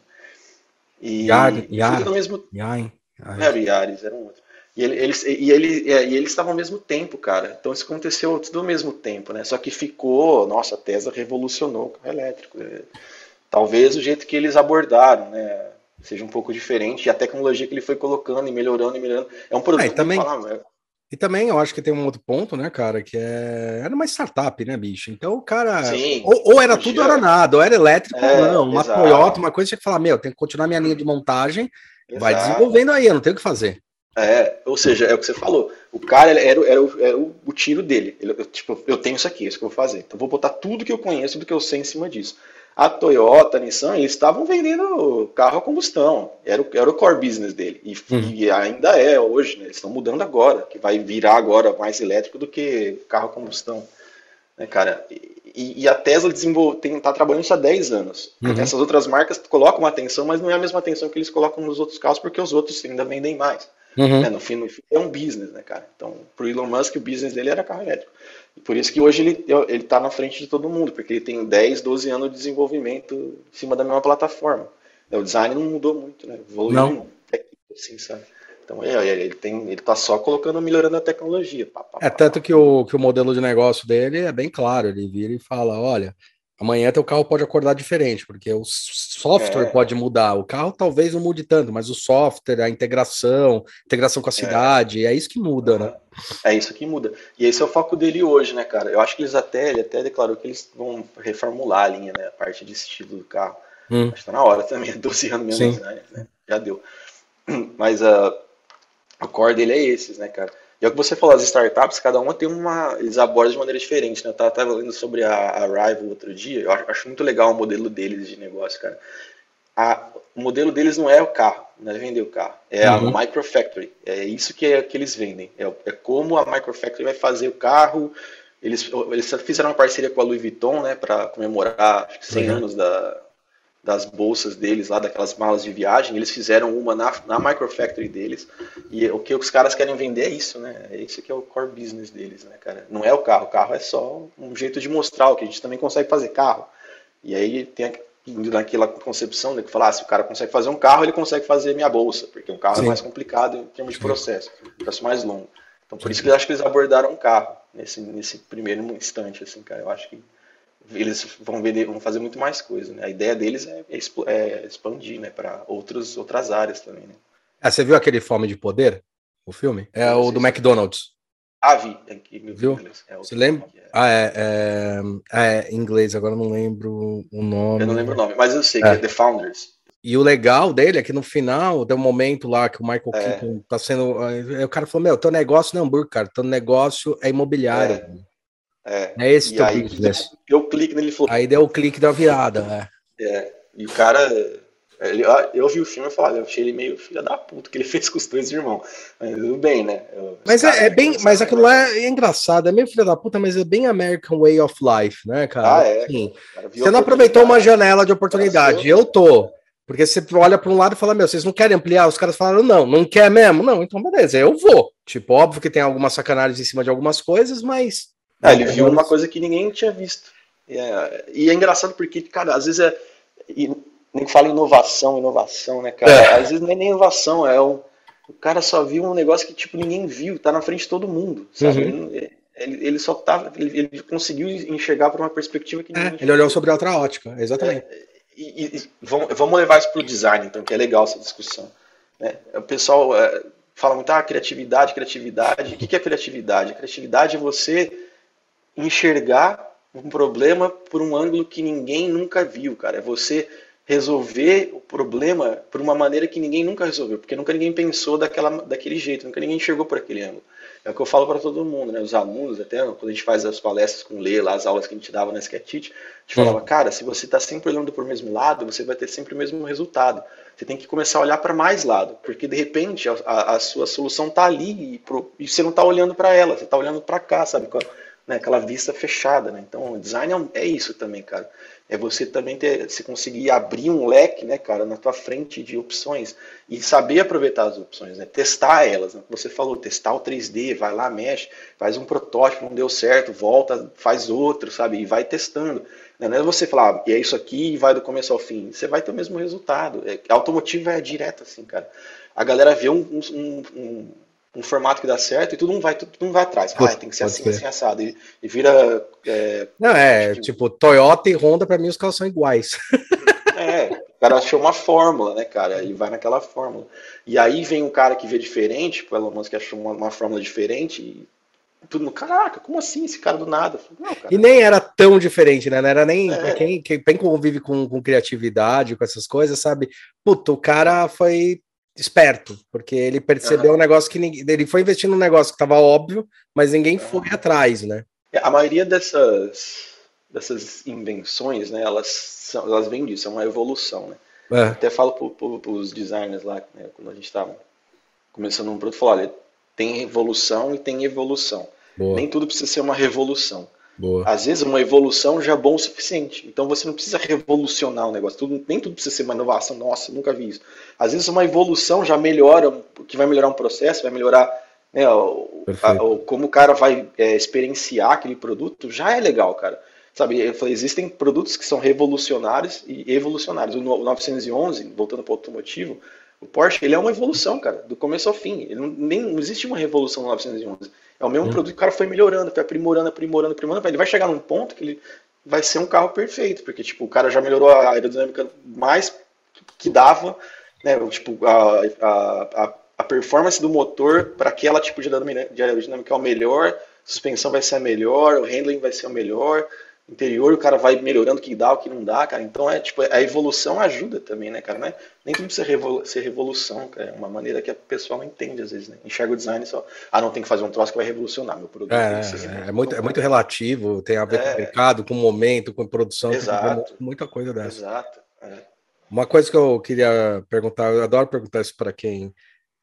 E Yari, Yari, no mesmo. Yari, Não era o Yaris, era um outro. E, ele, eles, e, ele, é, e eles estavam ao mesmo tempo, cara. Então isso aconteceu tudo ao mesmo tempo, né? Só que ficou. Nossa, a Tesla revolucionou o carro elétrico. Né? Talvez o jeito que eles abordaram, né? Seja um pouco diferente. E a tecnologia que ele foi colocando e melhorando e melhorando. É um produto ah, também, E também eu acho que tem um outro ponto, né, cara, que é. Era uma startup, né, bicho? Então o cara. Sim, ou, ou era tudo ou era nada, ou era elétrico é, ou não. Uma exato. Toyota, uma coisa tinha que falar: meu, tem que continuar minha linha de montagem, exato. vai desenvolvendo aí, eu não tenho o que fazer. É, ou seja, é o que você falou. O cara era, era, o, era o, o, tiro dele. Ele, eu, tipo, eu tenho isso aqui, isso que eu vou fazer. Então vou botar tudo que eu conheço, do que eu sei em cima disso. A Toyota, a Nissan, eles estavam vendendo carro a combustão. Era o, era o core business dele. E, uhum. e ainda é hoje, né? Eles estão mudando agora, que vai virar agora mais elétrico do que carro a combustão. Né, cara? E, e a Tesla está trabalhando isso há 10 anos. Uhum. Essas outras marcas colocam atenção, mas não é a mesma atenção que eles colocam nos outros carros, porque os outros ainda vendem mais. Uhum. Né? No, fim, no fim, é um business, né, cara? Então, pro Elon Musk, o business dele era carro elétrico. Por isso que hoje ele, ele tá na frente de todo mundo, porque ele tem 10, 12 anos de desenvolvimento em cima da mesma plataforma. É, o design não mudou muito, né? Evoluiu não. assim, sabe? Então é, ele tem, ele tá só colocando, melhorando a tecnologia. Pá, pá, é tanto que o, que o modelo de negócio dele é bem claro. Ele vira e fala, olha, amanhã teu carro pode acordar diferente, porque o software é. pode mudar. O carro talvez não mude tanto, mas o software, a integração, integração com a é. cidade, é, é isso que muda, né? É isso que muda. E esse é o foco dele hoje, né, cara? Eu acho que eles até, ele até declarou que eles vão reformular a linha, né? A parte de estilo do carro. Hum. Acho que tá na hora também, 12 anos mesmo, né? Já deu. Mas uh, o core dele é esses, né, cara? E é o que você falou, as startups, cada uma tem uma. Eles abordam de maneira diferente, né? Eu tava, lendo sobre a, a Rival outro dia, eu acho, muito legal o modelo deles de negócio, cara. A, o modelo deles não é o carro, não é vender o carro, é uhum. a Microfactory. É isso que, é, que eles vendem. É, é como a Microfactory vai fazer o carro. Eles, eles fizeram uma parceria com a Louis Vuitton, né, para comemorar acho que 100 uhum. anos da, das bolsas deles lá, daquelas malas de viagem, eles fizeram uma na, na Microfactory deles, e o que os caras querem vender é isso, né? É isso que é o core business deles, né, cara? Não é o carro, o carro é só um jeito de mostrar o que a gente também consegue fazer carro. E aí tem naquela concepção de que falar, ah, se o cara consegue fazer um carro, ele consegue fazer minha bolsa, porque um carro é Sim. é mais complicado em termos de processo, processo mais longo. Então por isso que eu acho que eles abordaram um carro nesse, nesse primeiro instante, assim, cara. Eu acho que eles vão, vender, vão fazer muito mais coisa. Né? A ideia deles é, é expandir né, para outras áreas também. Né? Ah, você viu aquele Fome de Poder? O filme? É o do McDonald's. Ah, vi. É viu? É você lembra? É. Ah, é, é, é, em inglês, agora não lembro o nome. Eu não lembro o nome, mas eu sei que é, é The Founders. E o legal dele é que no final, tem um momento lá que o Michael. Keaton tá sendo. O cara falou: Meu, teu negócio não é hambúrguer, cara, teu negócio é imobiliário. É. É, esse teu aí, business. Eu clique nele falou. Aí deu o clique da virada, né? É. E o cara. Ele, eu vi o filme e falei, eu achei ele meio filho da puta que ele fez com os dois irmãos. Mas tudo bem, né? Eu, mas é, é bem. Mas aquilo lá é, é, engraçado, é meio filho da puta, mas é bem American Way of Life, né, cara? Ah, é. Assim, cara, você não aproveitou uma janela de oportunidade. Eu tô. Porque você olha para um lado e fala, meu, vocês não querem ampliar? Os caras falaram, não, não quer mesmo? Não, então beleza, eu vou. Tipo, óbvio que tem algumas sacanagens em cima de algumas coisas, mas ah, ele viu uma coisa que ninguém tinha visto. E é, e é engraçado porque, cara, às vezes é. nem fala inovação, inovação, né, cara? É. Às vezes não é nem inovação, é o. O cara só viu um negócio que, tipo, ninguém viu, tá na frente de todo mundo, sabe? Uhum. Ele, ele, ele, só tava. Ele, ele, conseguiu enxergar por uma perspectiva que ninguém. É, ele olhou sobre outra ótica, exatamente. É, e, e, vamos, vamos levar isso pro design, então, que é legal essa discussão. Né? O pessoal é, fala muito, ah, criatividade, criatividade. O que, que é criatividade? A criatividade é você enxergar um problema por um ângulo que ninguém nunca viu, cara. É você resolver o problema por uma maneira que ninguém nunca resolveu, porque nunca ninguém pensou daquela, daquele jeito, nunca ninguém enxergou por aquele ângulo. É o que eu falo para todo mundo, né? Os alunos, até quando a gente faz as palestras com Lê, lá as aulas que a gente dava na Sketch, a gente falava, cara, se você está sempre olhando por o mesmo lado, você vai ter sempre o mesmo resultado. Você tem que começar a olhar para mais lado, porque de repente a, a, a sua solução está ali e, pro, e, você não está olhando para ela, você está olhando para cá, sabe? Né, aquela vista fechada, né? Então, o design é, é, isso também, cara. É você também ter, se conseguir abrir um leque, né, cara, na tua frente de opções e saber aproveitar as opções, né? Testar elas, né? Você falou, testar o 3D, vai lá, mexe, faz um protótipo, não deu certo, volta, faz outro, sabe? E vai testando. Né? Não é você falar, ah, e é isso aqui e vai do começo ao fim. Você vai ter o mesmo resultado. É, automotivo é direto assim, cara. A galera vê um, um, um um formato que dá certo e tudo não vai, tudo não vai atrás. Ah, tem que ser assim, ser. assim, assado. E, e vira. É, não, é, tipo, tipo, Toyota e Honda, para mim, os carros são iguais. É, cara achou uma fórmula, né, cara? E vai naquela fórmula. E aí vem um cara que vê diferente, tipo, o Elon Musk achou uma, uma fórmula diferente e tudo no caraca, como assim esse cara do nada? Não, cara. E nem era tão diferente, né? Não era nem é. quem, quem convive com, com criatividade, com essas coisas, sabe? Puta, o cara foi esperto, porque ele percebeu uhum. um negócio que ninguém. Ele foi investindo num negócio que estava óbvio, mas ninguém foi atrás, né? A maioria dessas, dessas invenções, né, elas, são, elas vêm disso, é uma evolução, né? É. Até falo para os designers lá, né, quando a gente estava começando um produto, falo, olha, tem revolução e tem evolução. Boa. Nem tudo precisa ser uma revolução. Boa. Às vezes uma evolução já é bom o suficiente. Então você não precisa revolucionar o negócio. Tudo, nem tudo precisa ser uma inovação. Nossa, nunca vi isso. Às vezes uma evolução já melhora, que vai melhorar um processo, vai melhorar né, o, a, o, como o cara vai é, experienciar aquele produto, já é legal, cara. Sabe, falei, existem produtos que são revolucionários e evolucionários. O 911, voltando para o automotivo, o Porsche ele é uma evolução, cara, do começo ao fim. Ele não, nem, não existe uma revolução no 911. É o mesmo produto que o cara foi melhorando, foi aprimorando, aprimorando, aprimorando. Ele vai chegar num ponto que ele vai ser um carro perfeito, porque tipo, o cara já melhorou a aerodinâmica mais que dava, né? Tipo, a, a, a performance do motor para aquela tipo de aerodinâmica é o melhor, suspensão vai ser a melhor, o handling vai ser o melhor, interior o cara vai melhorando o que dá, o que não dá, cara. Então é tipo, a evolução ajuda também, né, cara? Não é, nem tudo precisa revolu ser revolução, cara. É uma maneira que a pessoa não entende às vezes, né? Enxerga o design só, ah, não tem que fazer um troço que vai revolucionar meu produto. É, é, é, muito, é muito relativo, tem a ver é, com o mercado, com o momento, com a produção, exato, muita coisa dessa. Exato. É. Uma coisa que eu queria perguntar, eu adoro perguntar isso para quem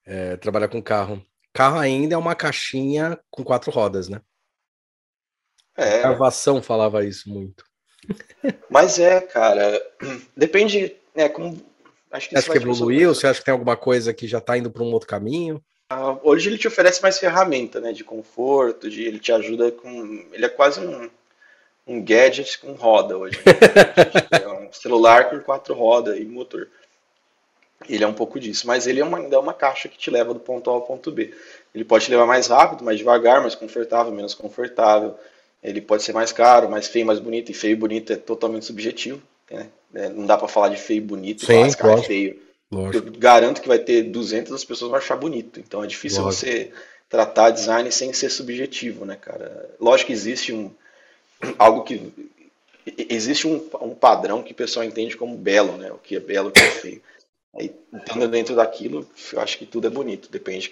é, trabalha com carro. Carro ainda é uma caixinha com quatro rodas, né? É. A gravação falava isso muito. Mas é, cara. Depende, né? Como, acho que você acha que evoluiu? Você acha que tem alguma coisa que já está indo para um outro caminho? Ah, hoje ele te oferece mais ferramenta, né? De conforto, de ele te ajuda com. Ele é quase um, um gadget com roda hoje. Né? é um celular com quatro rodas e motor. Ele é um pouco disso, mas ele é uma, ainda é uma caixa que te leva do ponto A ao ponto B. Ele pode te levar mais rápido, mais devagar, mais confortável, menos confortável ele pode ser mais caro, mais feio, mais bonito, e feio e bonito é totalmente subjetivo. Né? É, não dá para falar de feio e bonito Sim, e falar é feio. Eu garanto que vai ter 200 as pessoas vão achar bonito. Então é difícil Lógico. você tratar design sem ser subjetivo, né, cara? Lógico que existe um algo que existe um, um padrão que o pessoal entende como belo, né? O que é belo, o que é feio. Aí, estando dentro daquilo, eu acho que tudo é bonito. Depende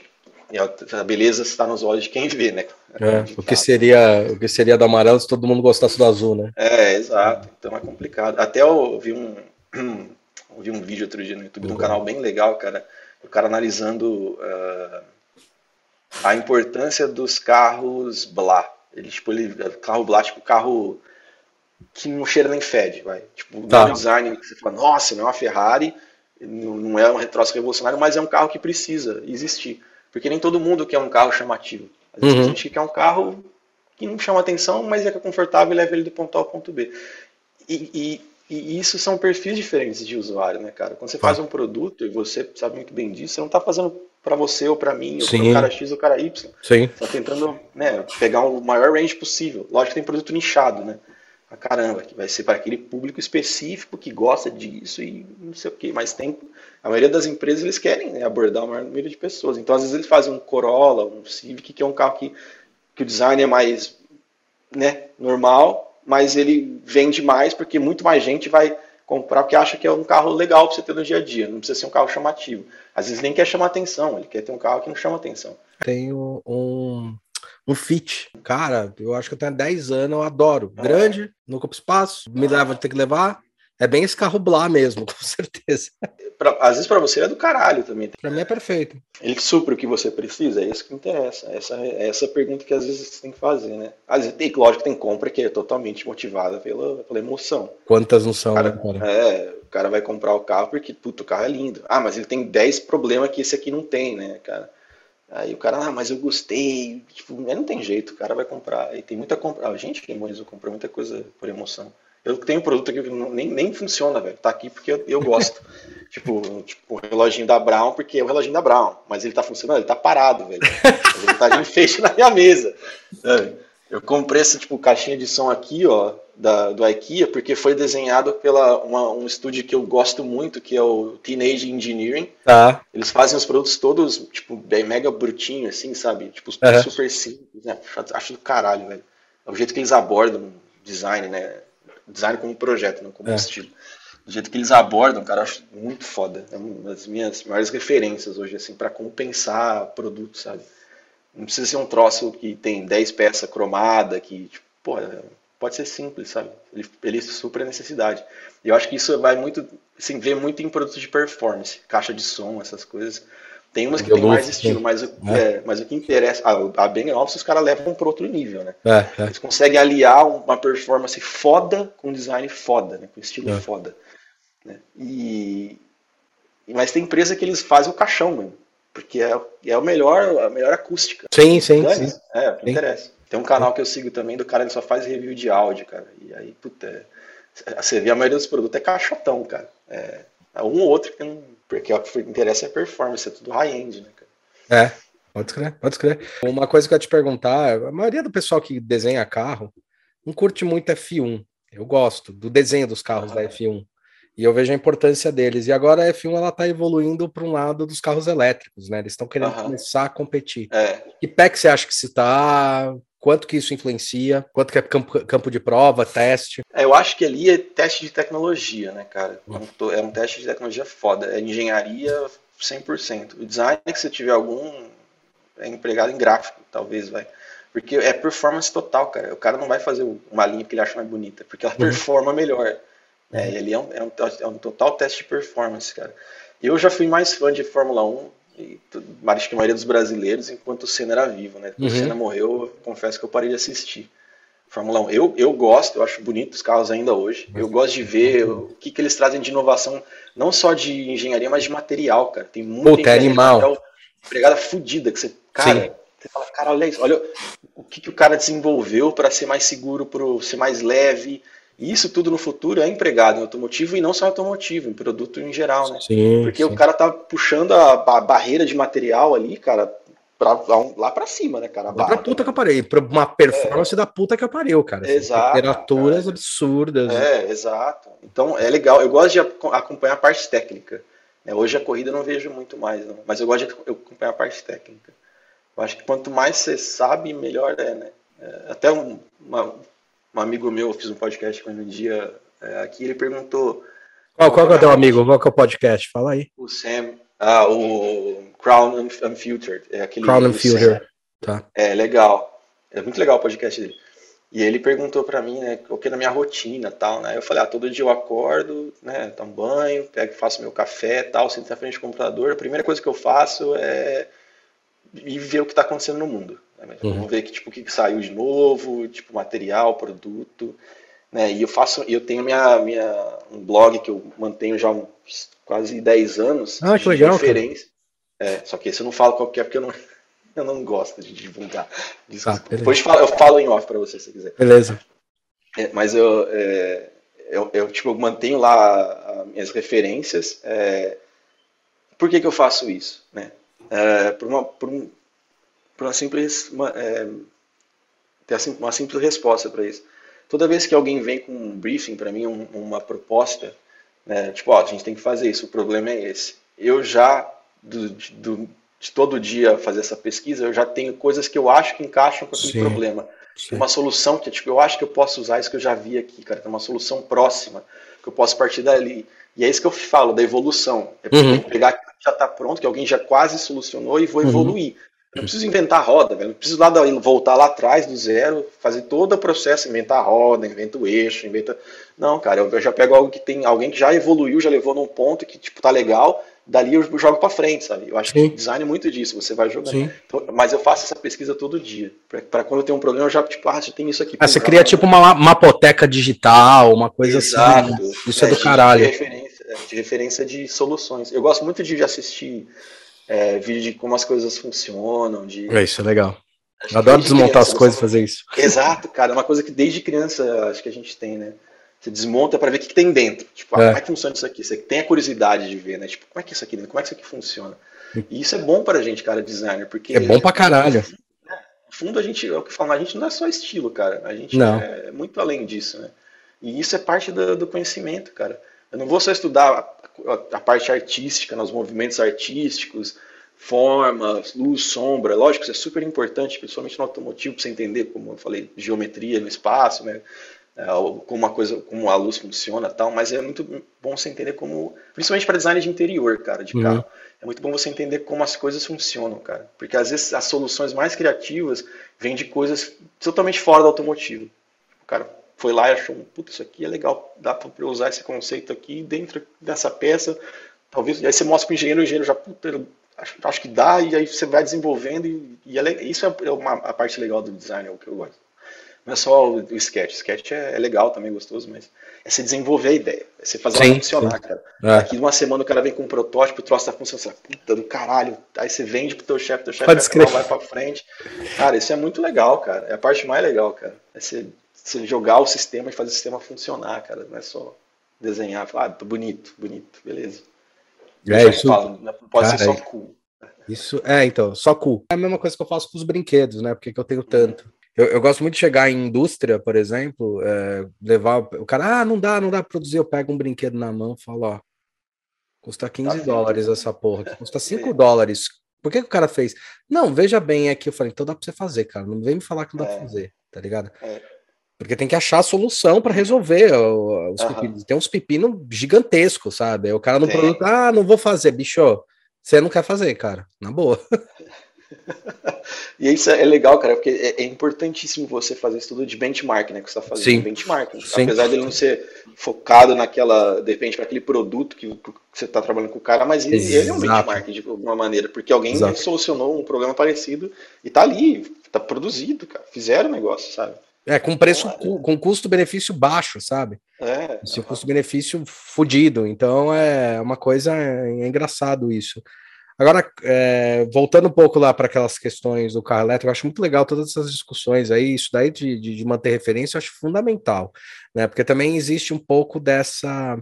a beleza está nos olhos de quem vê, né? É, o que seria o que seria do amarelo se todo mundo gostasse do azul, né? É, exato. Então é complicado. Até eu vi um, vi um vídeo outro dia no YouTube de um canal bem legal, cara. O cara analisando uh, a importância dos carros Blá. Ele, tipo, ele, carro Blá, tipo, carro que não cheira nem fede, vai. Tipo, tá. um design que você fala, nossa, não é uma Ferrari, não é um retroço revolucionário, mas é um carro que precisa existir. Porque nem todo mundo quer um carro chamativo. Às vezes uhum. a gente quer um carro que não chama atenção, mas é confortável e leva ele do ponto A ao ponto B. E, e, e isso são perfis diferentes de usuário, né, cara? Quando você faz um produto, e você sabe muito bem disso, você não está fazendo para você ou para mim, ou para o cara X ou o cara Y. Sim. Você tá tentando né, pegar o maior range possível. Lógico que tem produto nichado, né? Pra caramba, que vai ser para aquele público específico que gosta disso e não sei o quê. Mas tem a maioria das empresas eles querem né, abordar o maior número de pessoas. Então, às vezes, eles fazem um Corolla, um Civic, que é um carro que, que o design é mais né, normal, mas ele vende mais porque muito mais gente vai comprar porque acha que é um carro legal para você ter no dia a dia. Não precisa ser um carro chamativo. Às vezes nem quer chamar atenção, ele quer ter um carro que não chama atenção. Tenho um, um Fit. Cara, eu acho que eu tenho 10 anos, eu adoro. É. Grande, não ocupa espaço, me leva, ter que levar. É bem esse carro blá mesmo, com certeza. Pra, às vezes para você é do caralho também. Para mim é perfeito. Ele supre o que você precisa, é isso que interessa. Essa é essa pergunta que às vezes você tem que fazer, né? Às vezes tem, lógico que tem compra que é totalmente motivada pela, pela emoção. Quantas não são, cara, né, cara? É, o cara vai comprar o carro porque, puto, o carro é lindo. Ah, mas ele tem 10 problemas que esse aqui não tem, né, cara? Aí o cara, ah, mas eu gostei. Tipo, não tem jeito, o cara vai comprar. E tem muita compra. A gente que memoriza compra muita coisa por emoção. Eu tenho um produto aqui que nem, nem funciona, velho. Tá aqui porque eu, eu gosto. tipo, tipo, o reloginho da Brown, porque é o reloginho da Brown. Mas ele tá funcionando, ele tá parado, velho. Ele tá de enfeite na minha mesa. Eu comprei essa, tipo, caixinha de som aqui, ó. Da, do IKEA porque foi desenhado pela uma, um estúdio que eu gosto muito, que é o Teenage Engineering. Tá. Eles fazem os produtos todos, tipo, bem mega brutinho, assim, sabe? Tipo, uhum. super simples, né? Acho do caralho, velho. É o jeito que eles abordam design, né? Design como projeto, não como é. estilo. Do jeito que eles abordam, cara, acho muito foda. É uma das minhas maiores referências hoje, assim, para como pensar produto, sabe? Não precisa ser um troço que tem 10 peças cromada, que, tipo, pô, pode ser simples, sabe? Ele, ele supra a necessidade. E eu acho que isso vai muito, assim, vê muito em produtos de performance, caixa de som, essas coisas. Tem umas que tem mais estilo, mas, o, é. É, mas o que interessa, a, a Ben Office os caras levam para outro nível, né? É, é, Eles conseguem aliar uma performance foda com design foda, né? Com estilo é. foda. Né? E, mas tem empresa que eles fazem o caixão, mano. Porque é, é o melhor, a melhor acústica. Sim, sim, sim. É, o que sim. interessa. Tem um canal que eu sigo também do cara, ele só faz review de áudio, cara. E aí, puta, você vê a maioria dos produtos é caixotão, cara. É, um ou outro que não. Porque o que interessa é a performance, é tudo high-end, né, cara? É, pode escrever, pode escrever. Uma coisa que eu ia te perguntar, a maioria do pessoal que desenha carro não curte muito F1. Eu gosto do desenho dos carros ah, da F1. E eu vejo a importância deles. E agora a F1 ela está evoluindo para um lado dos carros elétricos, né? Eles estão querendo começar a competir. É. Que pé que você acha que se está? Quanto que isso influencia? Quanto que é campo, campo de prova, teste? É, eu acho que ali é teste de tecnologia, né, cara? É um, é um teste de tecnologia foda. É engenharia 100%. O design, que você tiver algum, é empregado em gráfico, talvez, vai. Porque é performance total, cara. O cara não vai fazer uma linha que ele acha mais bonita, porque ela uhum. performa melhor. É, ele é um, é, um, é um total teste de performance, cara. Eu já fui mais fã de Fórmula 1, e acho que a maioria dos brasileiros, enquanto o Senna era vivo, né? Uhum. O Senna morreu, confesso que eu parei de assistir. Fórmula 1. Eu, eu gosto, eu acho bonito os carros ainda hoje. Eu gosto de ver o que, que eles trazem de inovação, não só de engenharia, mas de material, cara. Tem muita Puta, animal. Empregada fodida que você, cara, Sim. você fala, cara, olha isso, olha o que, que o cara desenvolveu para ser mais seguro, para ser mais leve, e isso tudo no futuro é empregado em automotivo e não só automotivo, em produto em geral, né? Sim, Porque sim. o cara tá puxando a, barreira de material ali, cara, pra, lá para cima, né, cara? Lá pra puta que eu parei, pra uma performance é. da puta que pariu, cara. Assim, exato. Temperaturas cara. absurdas. É, exato. Então é legal. Eu gosto de acompanhar a parte técnica. Né? Hoje a corrida eu não vejo muito mais, não. Mas eu gosto de acompanhar a parte técnica. Eu acho que quanto mais você sabe, melhor é, né? É, até um, uma, um amigo meu, eu fiz um podcast com ele um dia é, aqui, ele perguntou. Qual, qual é o teu amigo? Qual que é o podcast? Fala aí. O Sam, ah, o Crown Unfiltered. É aquele Crown Unfiltered. Tá. É legal. É muito legal o podcast dele. E ele perguntou para mim, né, o que é na minha rotina tal, né? Eu falei, ah, todo dia eu acordo, né, tomo banho, pego, faço meu café tal, sento na frente do computador. A primeira coisa que eu faço é ir ver o que está acontecendo no mundo. Né? Uhum. Vamos ver que, tipo, o que saiu de novo, tipo, material, produto. Né? E eu faço, eu tenho minha, minha, um blog que eu mantenho já há uns quase 10 anos. Ah, que legal. Referência. É, só que esse eu não falo qual que é, porque eu não, eu não gosto de divulgar. Tá, Depois eu falo em off para você, se quiser. Beleza. É, mas eu, é, eu, eu, tipo, eu mantenho lá as minhas referências. É, por que, que eu faço isso? Né? É, por, uma, por, um, por uma simples uma, é, ter uma simples resposta para isso. Toda vez que alguém vem com um briefing para mim, um, uma proposta, né, tipo, ó, a gente tem que fazer isso, o problema é esse. Eu já, do, do, de todo dia fazer essa pesquisa, eu já tenho coisas que eu acho que encaixam com aquele sim, problema. Sim. Uma solução que, tipo, eu acho que eu posso usar isso que eu já vi aqui, cara, tem uma solução próxima, que eu posso partir dali. E é isso que eu falo, da evolução. É uhum. pegar aquilo que já está pronto, que alguém já quase solucionou e vou uhum. Eu não preciso inventar roda, velho. Não preciso lá voltar lá atrás do zero, fazer todo o processo, inventar a roda, inventa o eixo, inventa. Não, cara, eu já pego algo que tem alguém que já evoluiu, já levou num ponto que tipo tá legal, dali eu jogo para frente, sabe? Eu acho Sim. que design é muito disso, você vai jogando. Então, mas eu faço essa pesquisa todo dia. para quando eu tenho um problema, eu já, tipo, ah, já tem isso aqui. Ah, você cria tipo uma mapoteca digital, uma coisa assim, Exato. assim. Né? Isso é, é do de, caralho. De referência, é, de referência de soluções. Eu gosto muito de assistir é, vídeo de como as coisas funcionam. De... É isso, é legal. Eu adoro desmontar criança, as coisas e fazer isso. Exato, cara. É uma coisa que desde criança acho que a gente tem, né? Você desmonta para ver o que, que, tem dentro. Tipo, ah, é. como é que funciona isso aqui? Você tem a curiosidade de ver, né? Tipo, como é que é isso aqui dentro? Como é que isso aqui funciona? E isso é bom pra gente, cara, designer, porque. É bom pra caralho. No fundo, a gente, é o que falam, a gente não é só estilo, cara. A gente não. é muito além disso, né? E isso é parte do, do conhecimento, cara. Eu não vou só estudar a, a, a parte artística, nos movimentos artísticos, forma, luz, sombra. Lógico, isso é super importante, principalmente no automotivo, para você entender, como eu falei, geometria no espaço, né? É, como uma coisa, como a luz funciona tal, mas é muito bom você entender como, principalmente para design de interior, cara, de uhum. carro, é muito bom você entender como as coisas funcionam, cara, porque às vezes as soluções mais criativas vêm de coisas totalmente fora do automotivo. O cara foi lá e achou, puta, isso aqui é legal, dá para eu usar esse conceito aqui dentro dessa peça, talvez, e aí você mostra para o engenheiro, o engenheiro já, puta, acho, acho que dá, e aí você vai desenvolvendo, e, e é, isso é uma, a parte legal do design, é o que eu gosto. Não é só o, o sketch. O sketch é, é, legal também, gostoso, mas é você desenvolver a ideia. É você fazer sim, ela funcionar, sim. cara. É. Daqui uma semana o cara vem com um protótipo, o troço tá funcionando. Puta do caralho. Aí você vende pro teu chefe, teu chefe vai pra frente. Cara, isso é muito legal, cara. É a parte mais legal, cara. É você, você jogar o sistema e fazer o sistema funcionar, cara. Não é só desenhar, falar, ah, bonito, bonito, beleza. É, isso, fala, não pode cara, ser só cool. Isso, é, então, só cool. É a mesma coisa que eu faço com os brinquedos, né? Porque que eu tenho tanto. Eu, eu, gosto muito de chegar em indústria, por exemplo, é, levar o cara, ah, não dá, não dá pra produzir. Eu pego um brinquedo na mão e falo, ó, custa 15 tá dólares essa porra, custa 5 dólares. Por que, que, o cara fez? Não, veja bem aqui. Eu falei, então dá pra você fazer, cara. Não vem me falar que não dá é. pra fazer, tá ligado? É. Porque tem que achar a solução para resolver os uhum. pepinos. Tem uns pepinos gigantescos, sabe? O cara no Sim. produto, ah, não vou fazer, bicho. Você não quer fazer, cara. Na boa. e isso é legal, cara, porque é, é, importantíssimo você fazer estudo de benchmark, né? Que você está fazendo Sim. benchmarking. Sim. Apesar dele não ser focado naquela, de repente, para aquele produto que, que você está trabalhando com o cara, mas ele, ele, é um benchmark de alguma maneira, porque alguém Exato. solucionou um problema parecido e está ali, está produzido, cara. Fizeram o negócio, sabe? É, com preço, então, com custo-benefício baixo, sabe? É. Esse custo-benefício fodido. Então é uma coisa, é engraçado isso. Agora, é, voltando um pouco lá para aquelas questões do carro elétrico, eu acho muito legal todas essas discussões aí, isso daí de, de, de manter referência, eu acho fundamental, né? Porque também existe um pouco dessa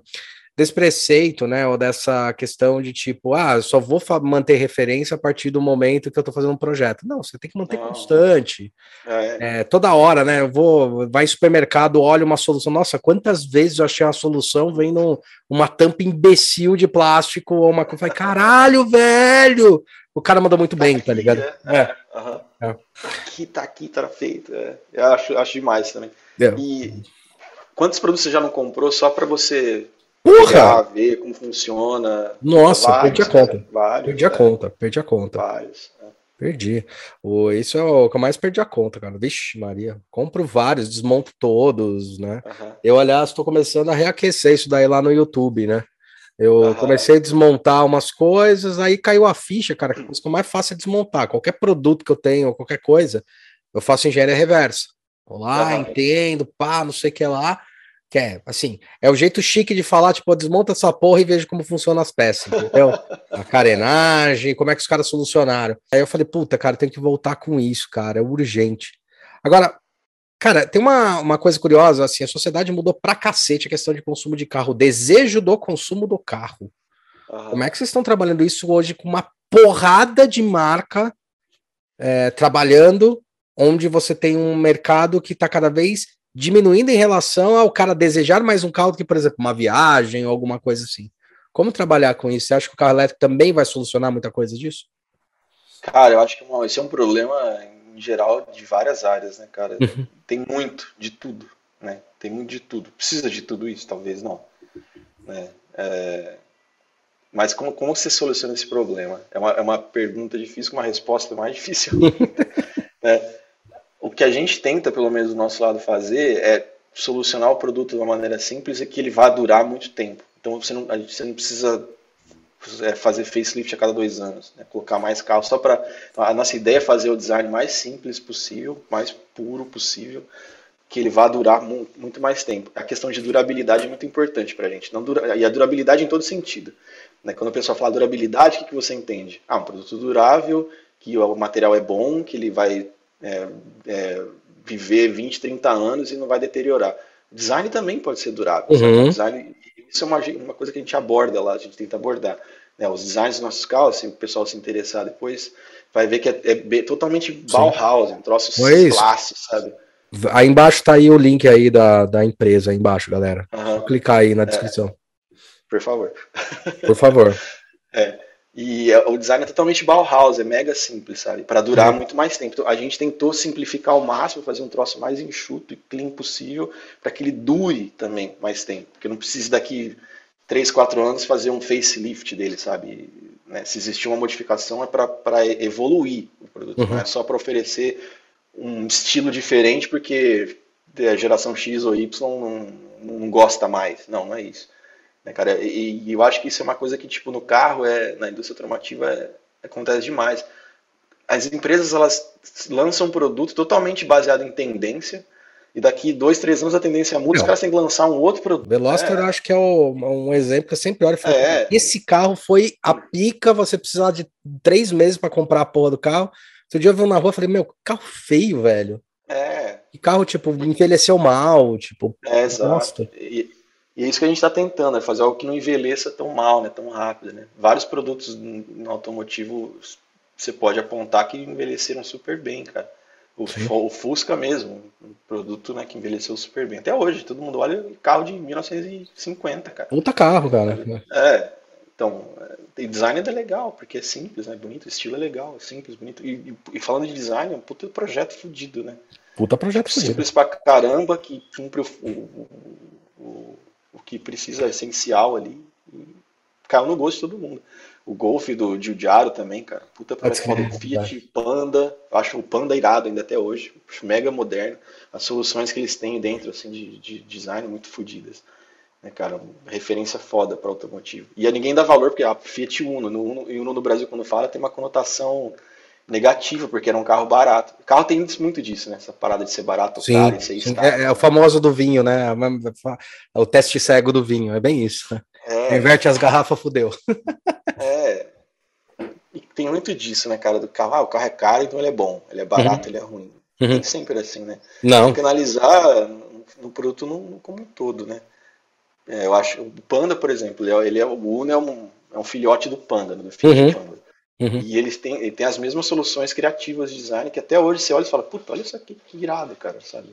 desse preceito, né, ou dessa questão de tipo, ah, eu só vou manter referência a partir do momento que eu estou fazendo um projeto. Não, você tem que manter Não. constante. É. É, toda hora, né? Eu vou, vai em supermercado, olha uma solução. Nossa, quantas vezes eu achei uma solução vendo uma tampa imbecil de plástico ou uma coisa. Caralho, velho! O cara mandou muito bem, tá ligado? Né? É. Uhum. é. Aqui, tá aqui, tá feito. É. Eu acho, acho demais também. É. E quantos produtos você já não comprou só para você Porra! ver como funciona. Nossa, vários, perdi a conta. Vários, perdi a é. conta, perdi a conta. Vários. É. Perdi. O, isso é o que eu mais perdi a conta, cara. Vixe, Maria. Compro vários, desmonto todos, né? Uhum. Eu, aliás, estou começando a reaquecer isso daí lá no YouTube, né? Eu uhum. comecei a desmontar umas coisas, aí caiu a ficha, cara. Que a coisa que é mais fácil é desmontar. Qualquer produto que eu tenho, qualquer coisa, eu faço engenharia reversa. Vou lá, uhum. entendo, pá, não sei o que lá. Que é, assim, é o jeito chique de falar, tipo, desmonta essa porra e veja como funcionam as peças, entendeu? A carenagem, como é que os caras solucionaram. Aí eu falei, puta, cara, tem que voltar com isso, cara, é urgente. Agora, cara, tem uma, uma coisa curiosa, assim, a sociedade mudou pra cacete a questão de consumo de carro, o desejo do consumo do carro. Uhum. Como é que vocês estão trabalhando isso hoje com uma porrada de marca é, trabalhando, onde você tem um mercado que está cada vez diminuindo em relação ao cara desejar mais um carro do que, por exemplo, uma viagem ou alguma coisa assim. Como trabalhar com isso? Você acha que o carro elétrico também vai solucionar muita coisa disso? Cara, eu acho que esse é um problema em geral de várias áreas, né, cara? Uhum. Tem muito de tudo, né? Tem muito de tudo. Precisa de tudo isso? Talvez não. Né? É... Mas como, como você soluciona esse problema? É uma, é uma pergunta difícil com uma resposta mais difícil. né? O que a gente tenta, pelo menos do nosso lado, fazer é solucionar o produto de uma maneira simples e que ele vá durar muito tempo. Então você não, você não precisa é, fazer facelift a cada dois anos, né? colocar mais carro só para a nossa ideia é fazer o design mais simples possível, mais puro possível, que ele vá durar muito mais tempo. A questão de durabilidade é muito importante para a gente, dura, e a durabilidade em todo sentido. Né? Quando o pessoal fala durabilidade, o que, que você entende? Ah, um produto durável, que o material é bom, que ele vai é, é, viver 20, 30 anos e não vai deteriorar. Design também pode ser durável. Uhum. Design, isso é uma, uma coisa que a gente aborda lá, a gente tenta abordar. Né? Os designs dos nossos carros, se o pessoal se interessar depois, vai ver que é, é totalmente Bauhaus, um troço clássico, sabe? Aí embaixo tá aí o link aí da, da empresa, aí embaixo, galera. Uhum. Clicar aí na é. descrição. É. Por favor. Por favor. é. E é, o design é totalmente Bauhaus, é mega simples, sabe? Para durar uhum. muito mais tempo. Então, a gente tentou simplificar ao máximo, fazer um troço mais enxuto e clean possível, para que ele dure também mais tempo. Porque não precisa daqui 3, 4 anos fazer um facelift dele, sabe? Né? Se existir uma modificação é para evoluir o produto, uhum. não é só para oferecer um estilo diferente porque a geração X ou Y não, não gosta mais. Não, não é isso. Né, cara? E, e, eu acho que isso é uma coisa que, tipo, no carro, é, na indústria automotiva, é, acontece demais. As empresas, elas lançam um produto totalmente baseado em tendência, e daqui dois, três anos a tendência muda, os caras têm que lançar um outro produto. Veloster é. eu acho que é o, um exemplo que eu sempre olho e falo, é. esse carro foi a pica, você precisava de três meses para comprar a porra do carro. Outro dia eu vi na rua e falei, meu, carro feio, velho. É. E carro, tipo, envelheceu mal, tipo, é, exato. E, e, é isso que a gente está tentando, é fazer algo que não envelheça tão mal, né, tão rápido, né. Vários produtos no automotivo você pode apontar que envelheceram super bem, cara. O, o, Fusca mesmo, um produto né, que envelheceu super bem. Até hoje, todo mundo olha carro de 1950, cara. Puta carro, cara. É, então, e design é legal, porque é simples, né? Bonito, o estilo é legal, é simples, bonito. E, e falando de design, é um puta projeto fudido, né? Puta projeto fudido. Simples pra caramba, que cumpre o, o, o, o que precisa, é essencial ali. Caiu no gosto de todo mundo. O Golf do Giugiaro também, cara. Puta projeto foda. O Fiat Panda, acho o Panda irado ainda até hoje. Mega moderno. As soluções que eles têm dentro, assim, de, de design muito fodidas. Né, cara, referência foda para automotivo. E a ninguém dá valor, porque a Fiat Uno, no Uno, e Uno no Brasil, quando fala, tem uma conotação negativa, porque era um carro barato. O carro tem muito disso, né? Essa parada de ser barato, sim, caro, sim. É, é, o famoso do vinho, né? O teste cego do vinho, é bem isso. É. Inverte as garrafas, fudeu. É. E tem muito disso, né, cara? Do carro, ah, o carro é caro, então ele é bom. Ele é barato, uhum. ele é ruim. Uhum. Nem sempre assim, né? Não. Tem que analisar no produto no, como um todo, né? É, eu acho o Panda, por exemplo, ele é, ele é o Uno é um, é um filhote do Panda, do Fiat uhum. Panda. Uhum. E eles têm, ele tem as mesmas soluções criativas de design que até hoje você olha e fala, puta, olha isso aqui, que irado, cara, sabe?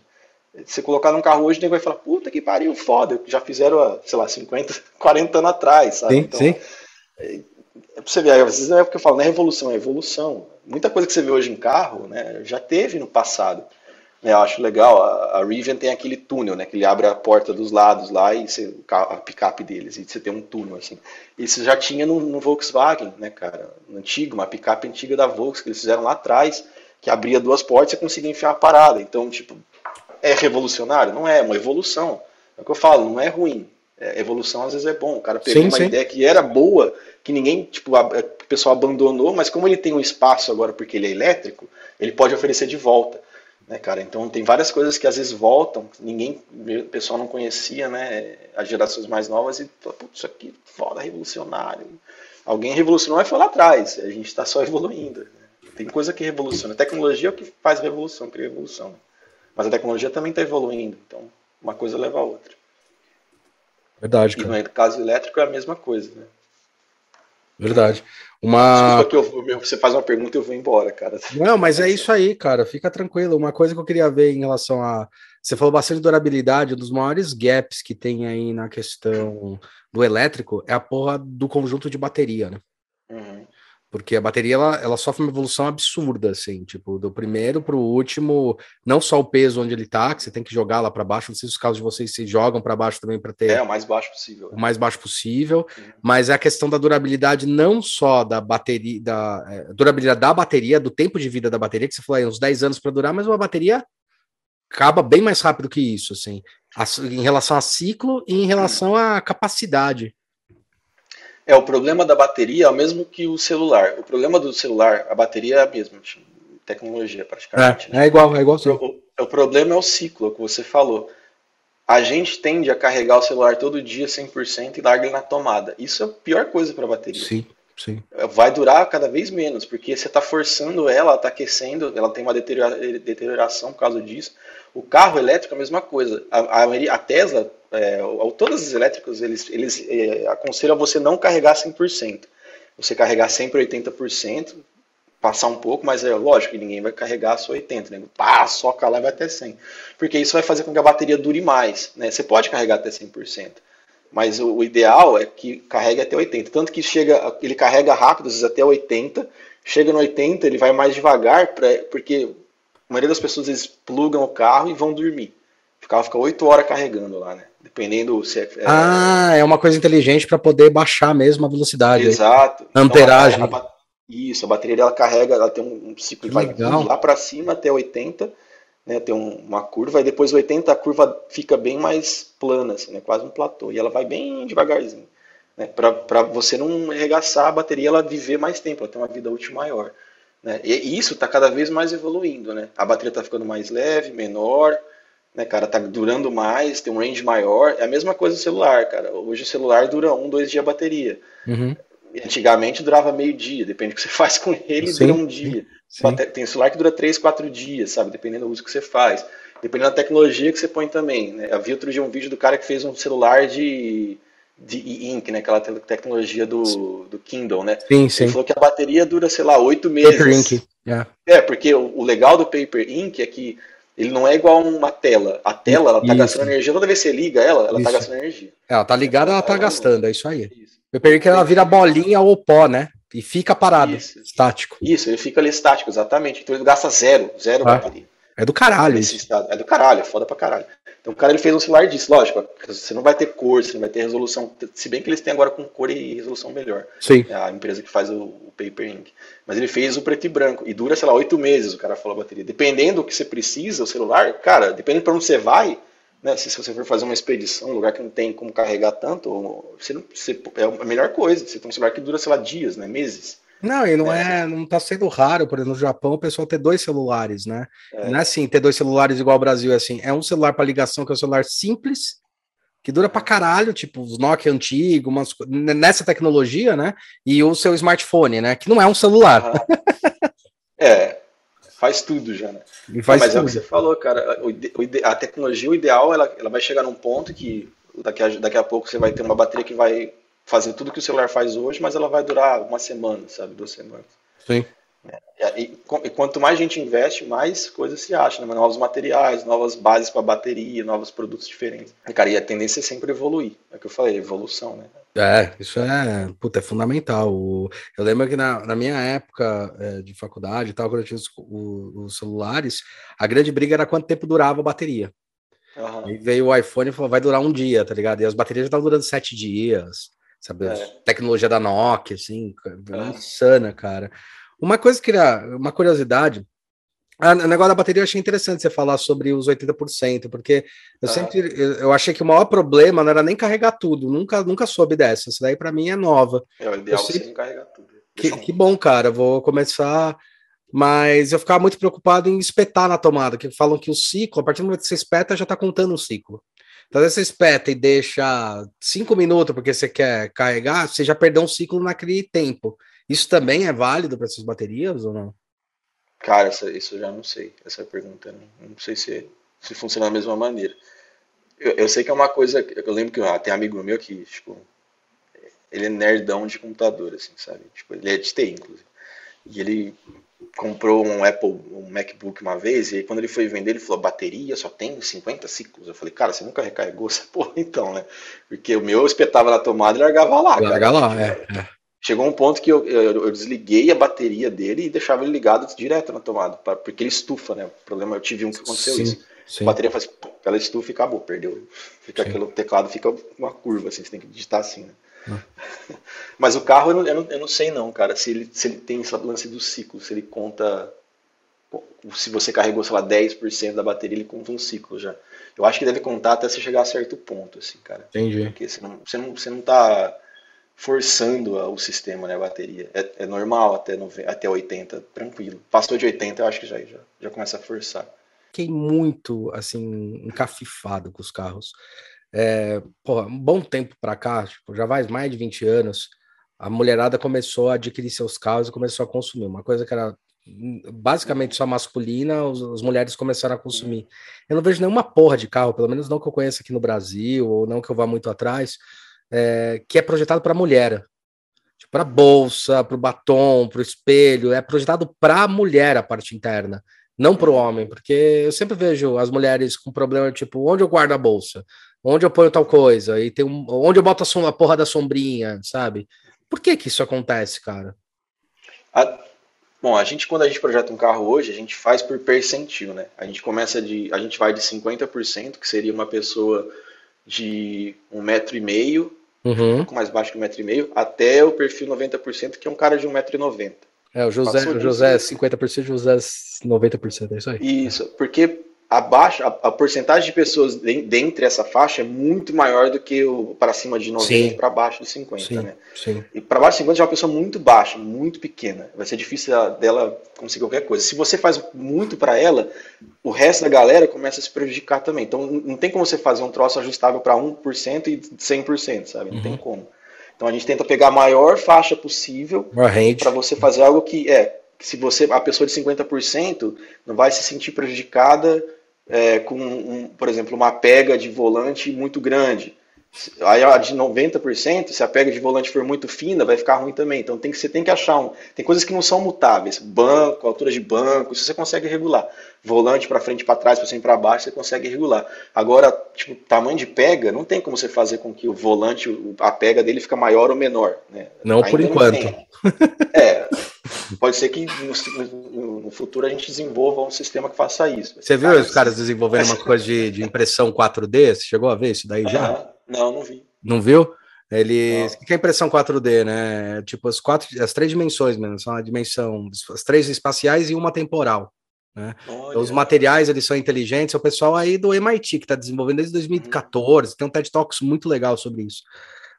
Você colocar num carro hoje, o nego vai falar, puta que pariu, foda, já fizeram, sei lá, 50, 40 anos atrás, sabe? Sim, então, sim. É, é pra você ver, às vezes não é porque eu falo, não é revolução, é evolução. Muita coisa que você vê hoje em carro, né, já teve no passado. Eu acho legal, a, a Rivian tem aquele túnel, né? Que ele abre a porta dos lados lá e você, a picape deles, e você tem um túnel assim. Isso já tinha no, no Volkswagen, né, cara? No antigo, uma picape antiga da Volkswagen, que eles fizeram lá atrás, que abria duas portas e você conseguia enfiar a parada. Então, tipo, é revolucionário? Não é, é uma evolução. É o que eu falo, não é ruim. É, evolução às vezes é bom. O cara pegou sim, uma sim. ideia que era boa, que ninguém, tipo, a, a, o pessoal abandonou, mas como ele tem um espaço agora porque ele é elétrico, ele pode oferecer de volta né, cara? Então tem várias coisas que às vezes voltam, ninguém, o pessoal não conhecia, né? As gerações mais novas e fala, putz, isso aqui foda, revolucionário. Alguém revolucionou e foi lá atrás, a gente está só evoluindo. Né? Tem coisa que revoluciona. A tecnologia é o que faz revolução, cria revolução. Mas a tecnologia também está evoluindo, então uma coisa leva a outra. Verdade, cara. E no caso elétrico é a mesma coisa, né? Verdade. Uma... Desculpa que eu, você faz uma pergunta e eu vou embora, cara. Não, mas é isso aí, cara. Fica tranquilo. Uma coisa que eu queria ver em relação a. Você falou bastante de durabilidade, um dos maiores gaps que tem aí na questão do elétrico é a porra do conjunto de bateria, né? Uhum. Porque a bateria ela, ela sofre uma evolução absurda, assim, tipo, do primeiro para o último, não só o peso onde ele tá, que você tem que jogar lá para baixo, não sei se os carros de vocês se jogam para baixo também para ter. É, o mais baixo possível. O mais baixo possível, uhum. mas é a questão da durabilidade não só da bateria, da é, durabilidade da bateria, do tempo de vida da bateria, que você falou aí, uns 10 anos para durar, mas uma bateria acaba bem mais rápido que isso, assim, em relação a ciclo e em relação à capacidade. É, o problema da bateria é o mesmo que o celular. O problema do celular, a bateria é a mesma, tecnologia praticamente. É, né? é igual, é igual. O, o, problema é o ciclo, é o que você falou. A gente tende a carregar o celular todo dia 100% e larga ele na tomada. Isso é a pior coisa para a bateria. Sim, sim. Vai durar cada vez menos, porque você está forçando ela, está aquecendo, ela tem uma deterioração por causa disso. O carro elétrico é a mesma coisa. A, a, a Tesla é, todas as elétricas, eles, eles é, aconselham você não carregar 100%. Você carregar sempre 80%, passar um pouco, mas é lógico que ninguém vai carregar só 80, né? Pá, soca lá e vai até 100. Porque isso vai fazer com que a bateria dure mais, né? Você pode carregar até 100%, mas o, o ideal é que carregue até 80. Tanto que chega, ele carrega rápido, às vezes até 80, chega no 80, ele vai mais devagar, pra, porque a maioria das pessoas eles plugam o carro e vão dormir. O carro fica 8 horas carregando lá, né? Dependendo se é. é ah, é uma coisa inteligente para poder baixar mesmo a velocidade. Exato. Aí. Amperagem. Então, a, a, isso, a bateria ela carrega, ela tem um, ciclo que vai lá para cima até 80, né, tem um, uma curva, e depois 80 a curva fica bem mais plana, assim, né, quase um platô, e ela vai bem devagarzinho, né, para você não arregaçar a bateria, ela viver mais tempo, ela tem uma vida útil maior. Né, e isso está cada vez mais evoluindo, né, a bateria está ficando mais leve, menor, né, cara, tá durando mais, tem um range maior, é a mesma coisa do celular, cara, hoje o celular dura um, dois dias a bateria. Uhum. Antigamente durava meio dia, depende do que você faz com ele, sim, dura um dia. Sim. Tem celular que dura três, quatro dias, sabe? Dependendo do uso que você faz. Dependendo da tecnologia que você põe também. Né? Eu vi outro dia um vídeo do cara que fez um celular de, de e-ink, né? Aquela tecnologia do, do Kindle, né? Sim, sim. Ele falou que a bateria dura, sei lá, oito meses. Paper Ink. Yeah. É, porque o, o, legal do Paper Ink é que ele não é igual uma tela. A tela, ela tá isso. gastando energia. Toda vez que você liga ela, ela tá isso. tá gastando energia. Ela tá ligada, ela tá gastando, é isso aí. Isso. Eu peguei que ela vira bolinha ou pó, né? E fica parado, isso. estático. Isso, ele fica ali estático, exatamente. Então ele gasta zero, zero ah, bateria. É do caralho isso. Estado. É do caralho, é foda pra caralho. Então o cara ele fez um celular disso, lógico, você não vai ter cor, você não vai ter resolução, se bem que eles têm agora com cor e resolução melhor. Sim. É a empresa que faz o, o Paper Ink. Mas ele fez o preto e branco e dura, sei lá, oito meses, o cara falou a bateria. Dependendo do que você precisa, o celular, cara, dependendo para onde você vai, né, se, se, você for fazer uma expedição, um lugar que não tem como carregar tanto, você não, você, é a melhor coisa. Você tem um celular que dura, sei lá, dias, né, meses. Não, e não é, é não tá sendo raro, por exemplo, no Japão o pessoal ter dois celulares, né? É. Não é assim, ter dois celulares igual ao Brasil, é assim, é um celular para ligação que é um celular simples, que dura pra caralho, tipo os Nokia antigos, umas, nessa tecnologia, né? E o seu smartphone, né? Que não é um celular. é, faz tudo já, né? Não, mas tudo. é o que você falou, cara. a tecnologia, o ideal, ela, ela vai chegar num ponto que daqui a, daqui a pouco você vai ter uma bateria que vai fazer tudo que o celular faz hoje, mas ela vai durar uma semana, sabe? Duas semanas. Sim. É, e, e, quanto mais a gente investe, mais coisas se acham, né? novos materiais, novas bases para bateria, novos produtos diferentes. E, cara, e a tendência é sempre evoluir. É o que eu falei, evolução, né? É, isso é, puta, é fundamental. eu lembro que na, na minha época é, de faculdade e tal, quando eu tinha os, os, os, celulares, a grande briga era quanto tempo durava a bateria. Uhum. E veio o iPhone e falou, vai durar um dia, tá ligado? E as baterias já estavam durando sete dias, sabe? É. Tecnologia da Nokia, assim, é. insana, cara. Uma coisa que era, uma curiosidade, o negócio da bateria eu achei interessante você falar sobre os 80%, porque eu ah. sempre eu achei que o maior problema não era nem carregar tudo, nunca, nunca soube dessa. Isso daí para mim é nova. É o ideal sempre... você carregar tudo. Que, que, bom, cara. Vou começar. Mas eu ficava muito preocupado em espetar na tomada, que falam que o ciclo, a partir do momento que você espeta, já está contando o ciclo. Então, se você espeta e deixa cinco minutos porque você quer carregar, você já perdeu um ciclo naquele tempo. Isso também é válido para essas baterias ou não? Cara, essa, isso eu já não sei, essa pergunta. Não, não sei se, se funciona da mesma maneira. Eu, eu, sei que é uma coisa. Eu lembro que ah, tem um amigo meu que, tipo, ele é nerdão de computador, assim, sabe? Tipo, ele é de TI, inclusive. E ele comprou um Apple, um MacBook uma vez, e aí quando ele foi vender, ele falou, bateria só tem 50 ciclos. Eu falei, cara, você nunca recarregou essa porra então, né? Porque o meu eu espetava na tomada e largava lá. Larga lá, é, é. Chegou um ponto que eu, eu, eu, desliguei a bateria dele e deixava ele ligado direto na tomada, pra, porque ele estufa, né? O problema, eu tive um que aconteceu sim, isso. Sim. A bateria faz, ela estufa e acabou, perdeu. Fica sim. aquele teclado fica uma curva, assim, você tem que digitar assim, né? Ah. Mas o carro eu não, eu não, eu não, sei não, cara, se ele, se ele tem esse lance do ciclo, se ele conta. Se você carregou, sei lá, 10% da bateria, ele conta um ciclo já. Eu acho que deve contar até você chegar a certo ponto, assim, cara. Entendi. Porque você não, você não, você não tá forçando o sistema, né, a bateria. É, é normal até, até 80, tranquilo. Passou de 80, eu acho que já, já, já começa a forçar. Fiquei muito, assim, encafifado com os carros. É, porra, um bom tempo para cá, tipo, já faz mais de 20 anos, a mulherada começou a adquirir seus carros e começou a consumir. Uma coisa que era basicamente só masculina, os, as mulheres começaram a consumir. Eu não vejo nenhuma porra de carro, pelo menos não que eu conheça aqui no Brasil, ou não que eu vá muito atrás, é, que é projetado para mulher. Tipo, para bolsa, para o batom, para o espelho, é projetado para a mulher a parte interna, não para o homem, porque eu sempre vejo as mulheres com problema tipo, onde eu guardo a bolsa? Onde eu ponho tal coisa? E tem um, onde eu boto a, a porra da sombrinha, sabe? Por que que isso acontece, cara? A, bom, a gente quando a gente projeta um carro hoje, a gente faz por percentil, né? A gente começa de, a gente vai de 50%, que seria uma pessoa de um metro e meio uhum. um pouco mais baixo que um metro e meio, até o perfil 90%, que é um cara de 1,90m. É, o José, o José é 50%, o José é 90%, é isso aí. Isso, porque abaixo, a, a porcentagem de pessoas de, dentre essa faixa é muito maior do que o para cima de 90 para baixo de 50, sim, né? Sim. E para baixo de 50 já é uma pessoa muito baixa, muito pequena. Vai ser difícil dela conseguir qualquer coisa. Se você faz muito para ela, o resto da galera começa a se prejudicar também. Então não tem como você fazer um troço ajustável para 1% e 100%, sabe? Não uhum. tem como. Então a gente tenta pegar a maior faixa possível para você fazer algo que é se você a pessoa de 50% não vai se sentir prejudicada é, com, um, por exemplo, uma pega de volante muito grande. Aí a de 90%, se a pega de volante for muito fina, vai ficar ruim também. Então tem que, você tem que achar um. Tem coisas que não são mutáveis. Banco, altura de banco, isso você consegue regular. Volante para frente, para trás, para cima e para baixo, você consegue regular. Agora, tipo, tamanho de pega, não tem como você fazer com que o volante, a pega dele fica maior ou menor. Né? Não Ainda por enquanto. é, Pode ser que no, no, futuro a gente desenvolva um sistema que faça isso. Você viu os caras desenvolvendo uma coisa de, de, impressão 4D? Você chegou a ver isso daí já? Ah, não, não vi. Não viu? Eles. O que é impressão 4D, né? Tipo, as, quatro, as três dimensões mesmo, são a dimensão, as três espaciais e uma temporal. Né? Então, os materiais eles são inteligentes, é o pessoal aí do MIT que está desenvolvendo desde 2014, tem um TED Talks muito legal sobre isso.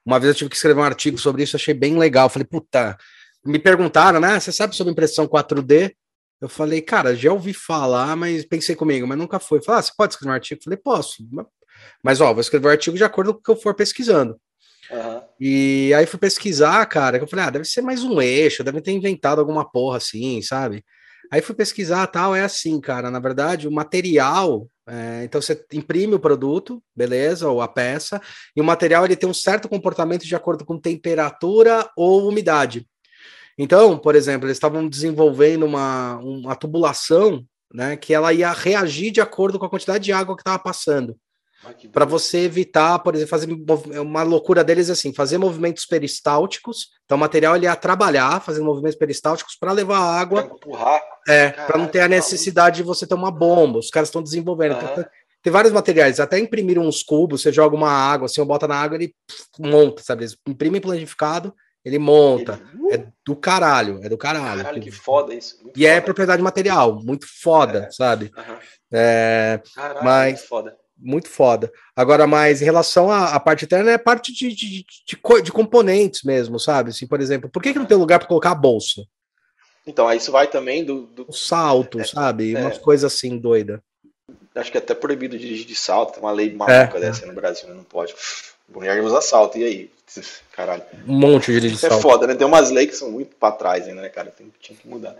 Uma vez eu tive que escrever um artigo sobre isso, achei bem legal. Falei, puta, me perguntaram, né? Você sabe sobre impressão 4D? Eu falei, cara, já ouvi falar, mas pensei comigo, mas nunca foi. Falei, ah, você pode escrever um artigo? Eu falei, posso. Mas, ó, vou escrever um artigo de acordo com o que eu for pesquisando. Uhum. E aí fui pesquisar, cara, que eu falei, ah, deve ser mais um eixo, deve ter inventado alguma porra assim, sabe? Aí fui pesquisar tal, é assim, cara, na verdade, o material, é, então você imprime o produto, beleza, ou a peça, e o material ele tem um certo comportamento de acordo com temperatura ou umidade. Então, por exemplo, eles estavam desenvolvendo uma, uma tubulação né, que ela ia reagir de acordo com a quantidade de água que estava passando. Para você evitar, por exemplo, fazer uma loucura deles assim, fazer movimentos peristálticos. Então, o material ele ia trabalhar, fazendo movimentos peristálticos para levar água. Pra empurrar. É, para não ter a necessidade de você ter uma bomba. Os caras estão desenvolvendo. Uhum. Então, tem vários materiais, até imprimiram uns cubos, você joga uma água, assim, ou bota na água, ele monta, sabe? Eles imprimem planificado ele monta. Ele... É do caralho, é do caralho. Caralho, que foda isso. Muito e é foda. é propriedade material, muito foda, é. sabe? Uhum. É, caralho, mas, muito foda. Muito foda. Agora, mas em relação à, à parte interna, é parte de, de, de, de, componentes mesmo, sabe? Assim, por exemplo, por que, que não tem lugar para colocar a bolsa? Então, aí isso vai também do. do... O salto, é, sabe? É. Umas coisas assim, doida. Acho que é até proibido dirigir de salto, tem uma lei maluca é, dessa no Brasil, não pode. Mulher usa salto, e aí? Caralho. Um monte de Isso é foda, né? Tem umas leis que são muito para trás ainda, né, cara? Tem, tinha que mudar.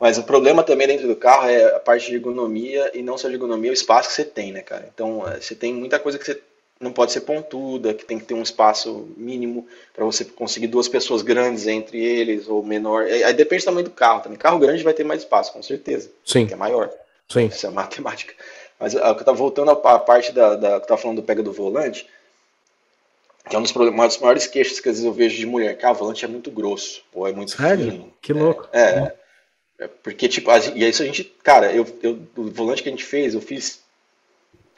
Mas o problema também dentro do carro é a parte de ergonomia e não só de ergonomia, o espaço que você tem, né, cara? Então, é, você tem muita coisa que você não pode ser pontuda, que tem que ter um espaço mínimo para você conseguir duas pessoas grandes entre eles ou menor. Aí depende também do carro também. Carro grande vai ter mais espaço, com certeza. Sim. Que é maior. Sim. Isso é matemática. Mas eu tava voltando à parte da, da que tava falando do pega do volante, que é um dos, problemas, maiores queixas que às vezes eu vejo de mulher, que a volante é muito grosso, ou é muito Sério? fino. Que louco. É, é, é, porque, tipo, e é isso a gente, cara, eu, eu, o volante que a gente fez, eu fiz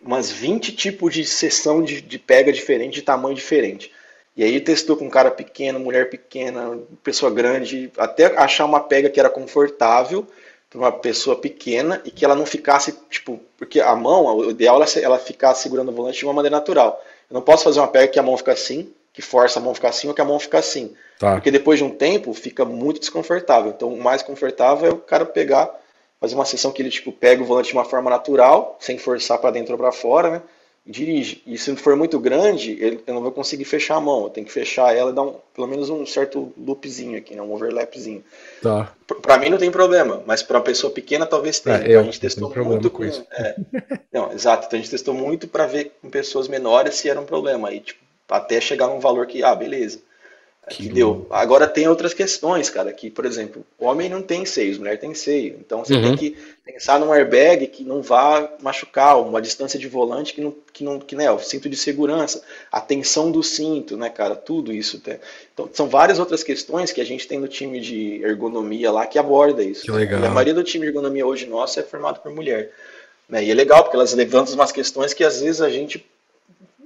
umas 20 tipos de sessão de, de pega diferente, de tamanho diferente. E aí testou com cara pequeno, mulher pequena, pessoa grande, até achar uma pega que era confortável para uma pessoa pequena e que ela não ficasse, tipo, porque a mão, o ideal é ela ficar segurando o volante de uma maneira natural. Eu não posso fazer uma pega que a mão fica assim, que força a mão ficar assim ou que a mão fica assim. Tá. Porque depois de um tempo fica muito desconfortável. Então o mais confortável é o cara pegar, fazer uma sessão que ele tipo pega o volante de uma forma natural, sem forçar para dentro ou para fora, né? Dirige. E se for muito grande, eu não vou conseguir fechar a mão. Eu tenho que fechar ela e dar um, pelo menos um certo loopzinho aqui, né? um overlapzinho. Tá. Para mim não tem problema, mas para uma pessoa pequena talvez tenha. É, eu, a gente testou muito com, isso. É, não, exato. Então a gente testou muito para ver com pessoas menores se era um problema. Aí, tipo, até chegar num valor que, ah, beleza. Que, que deu. Agora tem outras questões, cara, que, por exemplo, o homem não tem seios, mulher tem seio. Então você uhum. tem que pensar num airbag que não vá machucar, uma distância de volante que não, que não, que né, o cinto de segurança, a tensão do cinto, né, cara, tudo isso. Tem. Então são várias outras questões que a gente tem no time de ergonomia lá que aborda isso. Que legal. E a maioria do time de ergonomia hoje nosso é formado por mulher. Né? E é legal porque elas levantam umas questões que às vezes a gente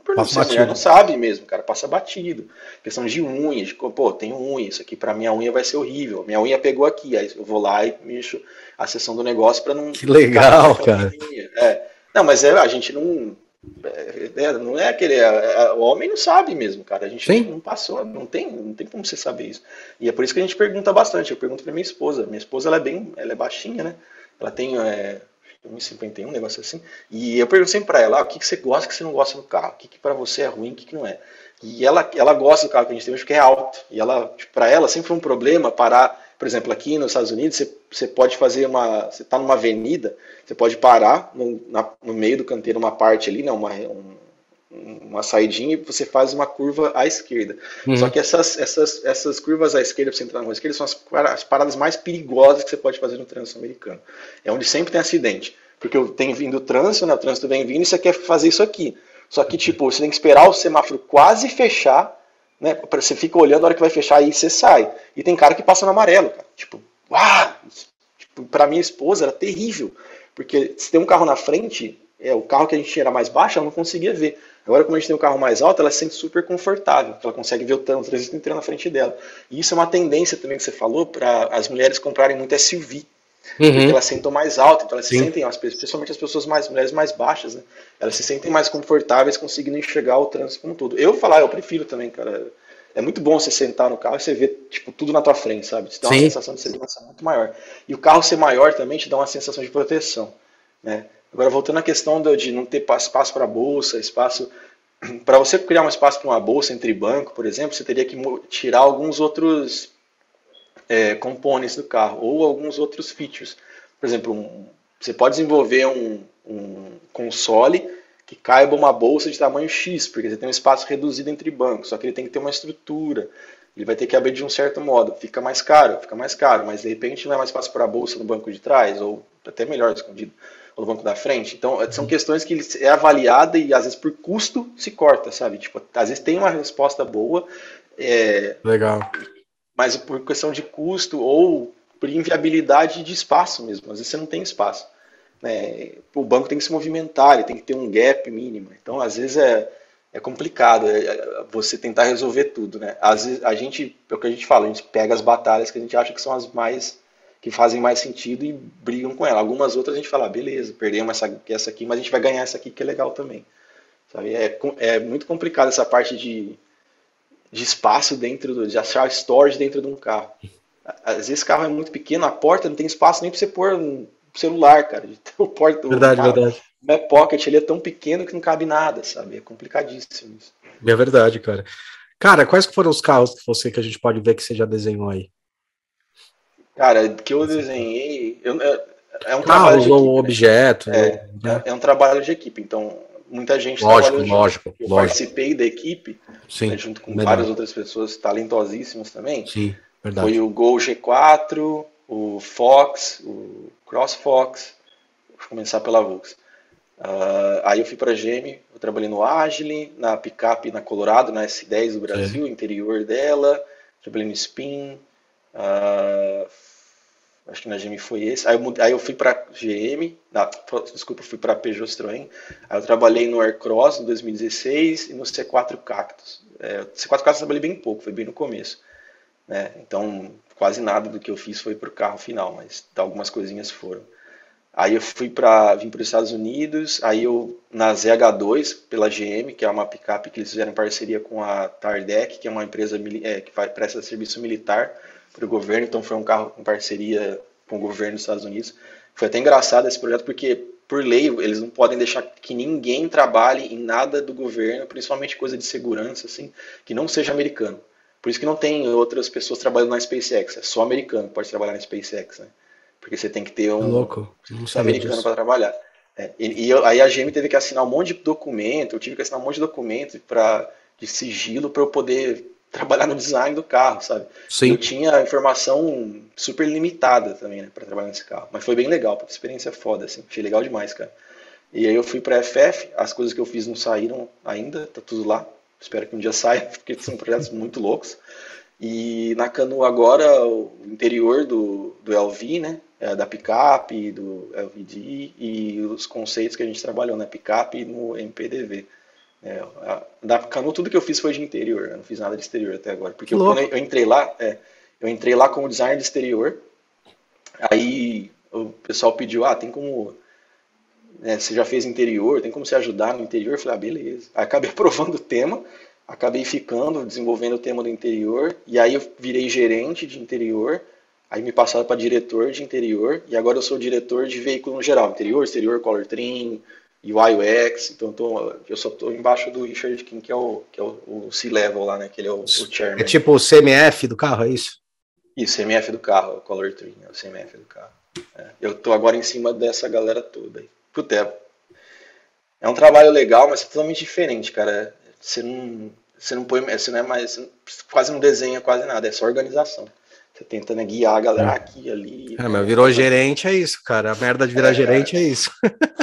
por não, ser não sabe mesmo, cara, passa batido. Questão de unhas, de, pô, tem unha, isso aqui para minha unha vai ser horrível. Minha unha pegou aqui, aí eu vou lá e mexo a seção do negócio para não. Que legal, cara. É. Não, mas é, a gente não. É, é não é aquele. É, é, o homem não sabe mesmo, cara. A gente Sim. não passou, não tem, não tem como você saber isso. E é por isso que a gente pergunta bastante. Eu pergunto pra minha esposa. Minha esposa ela é bem. Ela é baixinha, né? Ela tem. É, 1,51, um negócio assim. E eu pergunto sempre para ela, ah, o que, que você gosta, o que você não gosta do carro? O que, que para você é ruim, o que, que não é? E ela, ela gosta do carro que a gente tem porque é alto. E ela, tipo, para ela sempre foi um problema parar, por exemplo, aqui nos Estados Unidos, você, você pode fazer uma, você está numa avenida, você pode parar no, na, no meio do canteiro, uma parte ali, né, uma, um, uma saidinha e você faz uma curva à esquerda. Uhum. Só que essas, essas, essas curvas à esquerda, para você entrar na rua esquerda, são as, as paradas mais perigosas que você pode fazer no trânsito americano. É onde sempre tem acidente. Porque tem vindo o trânsito, né? o trânsito vem vindo e você quer fazer isso aqui. Só que, tipo, você tem que esperar o semáforo quase fechar, né? Você fica olhando, a hora que vai fechar, aí você sai. E tem cara que passa no amarelo, cara. Tipo, uau! Tipo, pra minha esposa era terrível. Porque se tem um carro na frente, é, o carro que a gente tinha era mais baixo, ela não conseguia ver. Agora, como a gente tem um carro mais alto, ela se sente super confortável, ela consegue ver o trânsito inteiro na frente dela. E isso é uma tendência também que você falou para as mulheres comprarem muito SUV. Uhum. Porque elas sentam mais alto, então elas Sim. se sentem, principalmente as pessoas mais, mulheres mais baixas, né? Elas se sentem mais confortáveis conseguindo enxergar o trânsito como tudo. Eu falar, eu prefiro também, cara. É muito bom você sentar no carro e você ver tipo, tudo na tua frente, sabe? Te dá uma Sim. sensação de segurança muito maior. E o carro ser maior também te dá uma sensação de proteção, né? Agora, voltando à questão de não ter espaço para bolsa, espaço. Para você criar um espaço para uma bolsa entre banco, por exemplo, você teria que tirar alguns outros é, components do carro ou alguns outros features. Por exemplo, um, você pode desenvolver um, um, console que caiba uma bolsa de tamanho X, porque você tem um espaço reduzido entre bancos, só que ele tem que ter uma estrutura. Ele vai ter que abrir de um certo modo. Fica mais caro, fica mais caro, mas de repente não é mais fácil para a bolsa no banco de trás, ou até melhor escondido, no banco da frente. Então, são questões que é avaliada e às vezes por custo se corta, sabe? Tipo, às vezes tem uma resposta boa. É, Legal mas por questão de custo ou por inviabilidade de espaço mesmo. Às vezes você não tem espaço. Né? O banco tem que se movimentar, ele tem que ter um gap mínimo. Então, às vezes é, é complicado é, é você tentar resolver tudo. Né? Às vezes a gente, é o que a gente fala, a gente pega as batalhas que a gente acha que são as mais que fazem mais sentido e brigam com ela. Algumas outras a gente fala, ah, beleza, perdemos essa, essa aqui, mas a gente vai ganhar essa aqui que é legal também. Sabe? É, é muito complicado essa parte de de espaço dentro do, de achar storage dentro de um carro. Às vezes o carro é muito pequeno, a porta não tem espaço nem para você pôr um celular, cara. O porta, verdade, o carro, verdade. O pocket ele é tão pequeno que não cabe nada, sabe? É complicadíssimo isso. É verdade, cara. Cara, quais foram os carros que você que a gente pode ver que você já desenhou aí? Cara, que eu desenhei, eu, é, é um trabalho de equipe, né? objeto. É, né? é, um trabalho de equipe. Então, muita gente lógico, lógico, junto. Eu lógico. participei da equipe, né, junto com verdade. várias outras pessoas talentosíssimas também. Sim, verdade. Foi o Gol G4, o Fox, o CrossFox. Vou começar pela Vux. Uh, aí eu fui para a GM, eu trabalhei no Agile, na picape na Colorado, na S10 do Brasil, Sim. interior dela. Trabalhei no Spin. Uh, acho que na GM foi esse. Aí eu, aí eu fui para GM, não, desculpa, fui para Peugeot Citroën. Aí eu trabalhei no Aircross em 2016 e no C4 Cactus. É, C4 Cactus eu trabalhei bem pouco, foi bem no começo. Né? Então, quase nada do que eu fiz foi para o carro final, mas algumas coisinhas foram. Aí eu fui para vim para os Estados Unidos, aí eu na ZH2 pela GM, que é uma picape que eles fizeram em parceria com a Tardec, que é uma empresa é, que presta serviço militar para o governo, então foi um carro em parceria com o governo dos Estados Unidos. Foi até engraçado esse projeto porque por lei eles não podem deixar que ninguém trabalhe em nada do governo, principalmente coisa de segurança assim, que não seja americano. Por isso que não tem outras pessoas trabalhando na SpaceX, é só americano que pode trabalhar na SpaceX, né? Porque você tem que ter um, é louco. americano para trabalhar. É, e, e, aí a GM teve que assinar um monte de documento, eu tive que assinar um monte de documento para de sigilo para eu poder trabalhar no design do carro, sabe? Sim. Eu tinha informação super limitada também, né, para trabalhar nesse carro. Mas foi bem legal, porque experiência é foda, assim. Achei legal demais, cara. E aí eu fui para FF, as coisas que eu fiz não saíram ainda, tá tudo lá. Espero que um dia saia, porque são projetos muito loucos. E na Canu agora, o interior do, do LV, né? É, da picape, do LVD e os conceitos que a gente trabalhou na picape e no MPDV. É, da Canu tudo que eu fiz foi de interior, eu não fiz nada de exterior até agora. Porque eu, quando eu, entrei lá, é, eu entrei lá como designer de exterior, aí o pessoal pediu, ah, tem como né, você já fez interior, tem como você ajudar no interior? Eu falei, ah, beleza. Aí acabei aprovando o tema, acabei ficando, desenvolvendo o tema do interior, e aí eu virei gerente de interior, aí me passaram para diretor de interior, e agora eu sou diretor de veículo no geral, interior, exterior, color trim, UI UX, então eu, tô, eu só estou embaixo do Richard King, que é o, que é o, o C-Level lá, né, que ele é o, o chairman. É tipo o CMF do carro, é isso? Isso, CMF do carro, o color trim, é o CMF do carro. É, eu estou agora em cima dessa galera toda aí. Puta, é, é um trabalho legal, mas é totalmente diferente, cara. Você não, você não põe, você não é mais, não, quase não desenha quase nada, é só organização. Você tenta né, guiar a galera é. aqui ali. É, mas virou gerente é isso, cara. A merda de virar é, gerente é isso.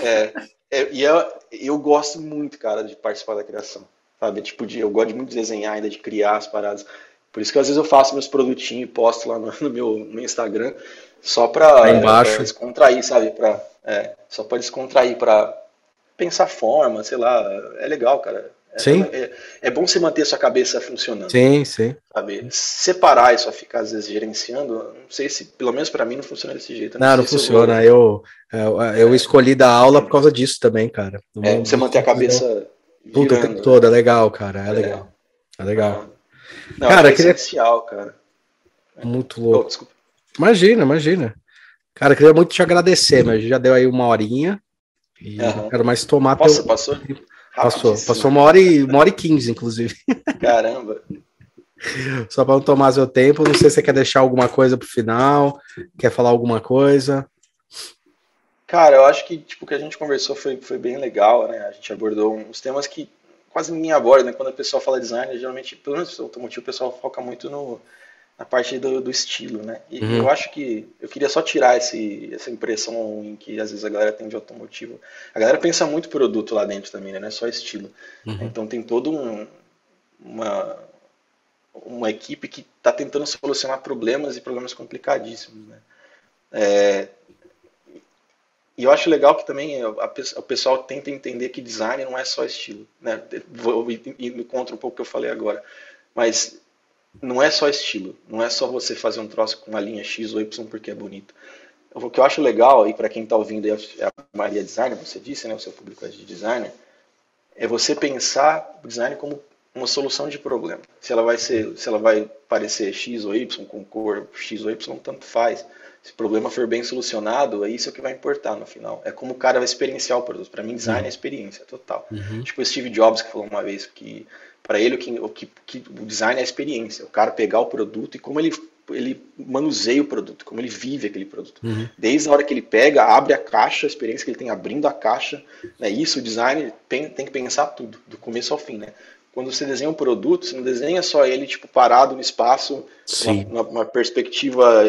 É, é e eu, eu gosto muito, cara, de participar da criação. Sabe? Tipo, de, eu gosto muito de desenhar ainda, de criar as paradas. Por isso que às vezes eu faço meus produtinhos e posto lá no, no meu no Instagram, só pra, pra descontrair, sabe? Pra, é, só para descontrair, para pensar forma, sei lá, é legal, cara. É, sim. É, é, bom você manter sua cabeça funcionando. Sim, sim. Sabe? Separar e só ficar, às vezes, gerenciando, não sei se, pelo menos para mim, não funciona desse jeito. Não, não, não funciona. Eu, eu, eu, escolhi dar aula por causa disso também, cara. É, você manter a cabeça. Puta, o tempo todo, é legal, cara. É, é. legal. É legal. Não, cara, é queria... essencial, cara. Muito louco. Oh, desculpa. Imagina, imagina. Cara, queria muito te agradecer, mas já deu aí uma horinha. E uhum. não quero mais tomar Nossa, teu... passou? Passou, passou uma hora e uma hora e quinze, inclusive. Caramba. Só para não tomar seu tempo, não sei se você quer deixar alguma coisa pro final, quer falar alguma coisa. Cara, eu acho que tipo, o que a gente conversou foi, foi bem legal, né? A gente abordou uns temas que quase ninguém aborda, né? Quando a pessoa fala design, geralmente, pelo menos automotivo, o pessoal foca muito no, na parte do, do estilo, né? E uhum. eu acho que eu queria só tirar esse, essa impressão em que às vezes a galera tem de automotivo. A galera pensa muito produto lá dentro também, né? Não é só estilo. Uhum. Então tem todo um, uma uma equipe que está tentando solucionar problemas e problemas complicadíssimos, né? É, e eu acho legal que também a, a, o pessoal tenta entender que design não é só estilo, né? Vou ir contra um pouco o que eu falei agora, mas não é só estilo, não é só você fazer um troço com uma linha X ou Y porque é bonito. O que eu acho legal, e para quem está ouvindo é a Maria Designer, você disse, né, o seu público é de designer, é você pensar o design como uma solução de problema. Se ela vai ser, se ela vai parecer X ou Y, com cor X ou Y, tanto faz. Se o problema for bem solucionado, é isso que vai importar no final. É como o cara vai experienciar o produto. Para mim, design é experiência total. Uhum. Tipo o Steve Jobs que falou uma vez que para ele o que, o que, que o design é a experiência, o cara pegar o produto e como ele ele manuseia o produto, como ele vive aquele produto. Uhum. Desde a hora que ele pega, abre a caixa, a experiência que ele tem abrindo a caixa, né? Isso o design tem, tem que pensar tudo, do começo ao fim, né? Quando você desenha um produto, você não desenha só ele tipo parado no espaço, uma, uma, perspectiva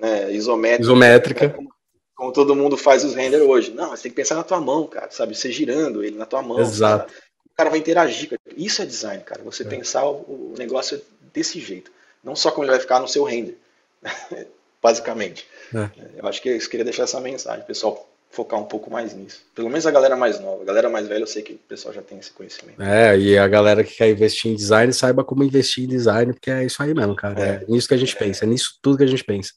né, isométrica, isométrica. Como, como, todo mundo faz os render hoje. Não, você tem que pensar na tua mão, cara, sabe? Você girando ele na tua mão. Exato. Cara o cara vai interagir. Isso é design, cara. Você é. pensar o, o, negócio desse jeito. Não só como ele vai ficar no seu render, basicamente. É. Eu acho que eu queria deixar essa mensagem, pessoal focar um pouco mais nisso. Pelo menos a galera mais nova. A galera mais velha, eu sei que o pessoal já tem esse conhecimento. É, e a galera que quer investir em design, saiba como investir em design, porque é isso aí mesmo, cara. É, é nisso que a gente é. pensa, é nisso tudo que a gente pensa.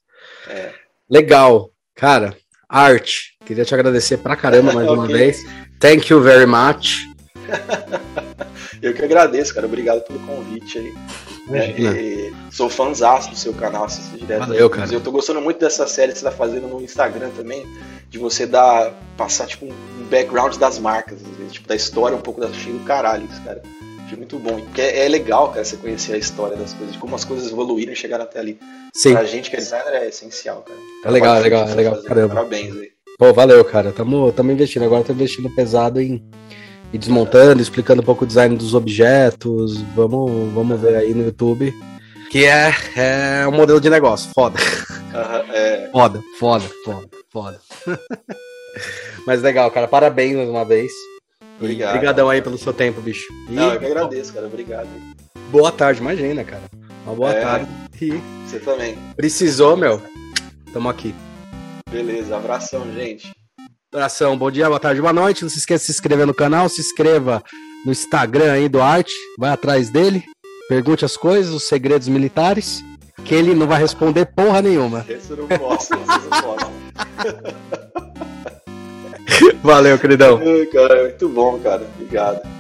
É. Legal. Cara, arte. Queria te agradecer pra caramba mais okay. uma vez. Thank you very much. eu que agradeço, cara. Obrigado pelo convite aí. É, sou fãzaço do seu canal, assisto direto. Valeu, cara. Eu tô gostando muito dessa série que você tá fazendo no Instagram também, de você dar, passar tipo um background das marcas, tipo, da história um pouco da Chile, caralho, isso, cara. Achei muito bom. É, é, legal, cara, você conhecer a história das coisas, de como as coisas evoluíram e chegaram até ali. Sim. Pra gente que é designer é essencial, cara. É legal, é legal, é legal. Caramba. Parabéns aí. Pô, valeu, cara. Tamo, tamo investindo. Agora tô investindo pesado em ir desmontando, explicando um pouco o design dos objetos. Vamos, vamos ver aí no YouTube. Que é, é um modelo de negócio, foda. Uhum, é... Foda, foda, foda, foda. Mas legal, cara. Parabéns mais uma vez. Obrigado. Obrigadão aí pelo seu tempo, bicho. E... Não, eu que agradeço, cara. Obrigado. Boa tarde, imagina, cara. Uma boa é, tarde. E... Você também. Precisou, meu? Tamo aqui. Beleza, abração, gente. Abração, bom dia, boa tarde, boa noite. Não se esqueça de se inscrever no canal, se inscreva no Instagram aí do Arte, vai atrás dele, pergunte as coisas, os segredos militares, que ele não vai responder porra nenhuma. Esse eu não posso, esse eu não posso. Valeu, queridão. Cara, muito bom, cara. Obrigado.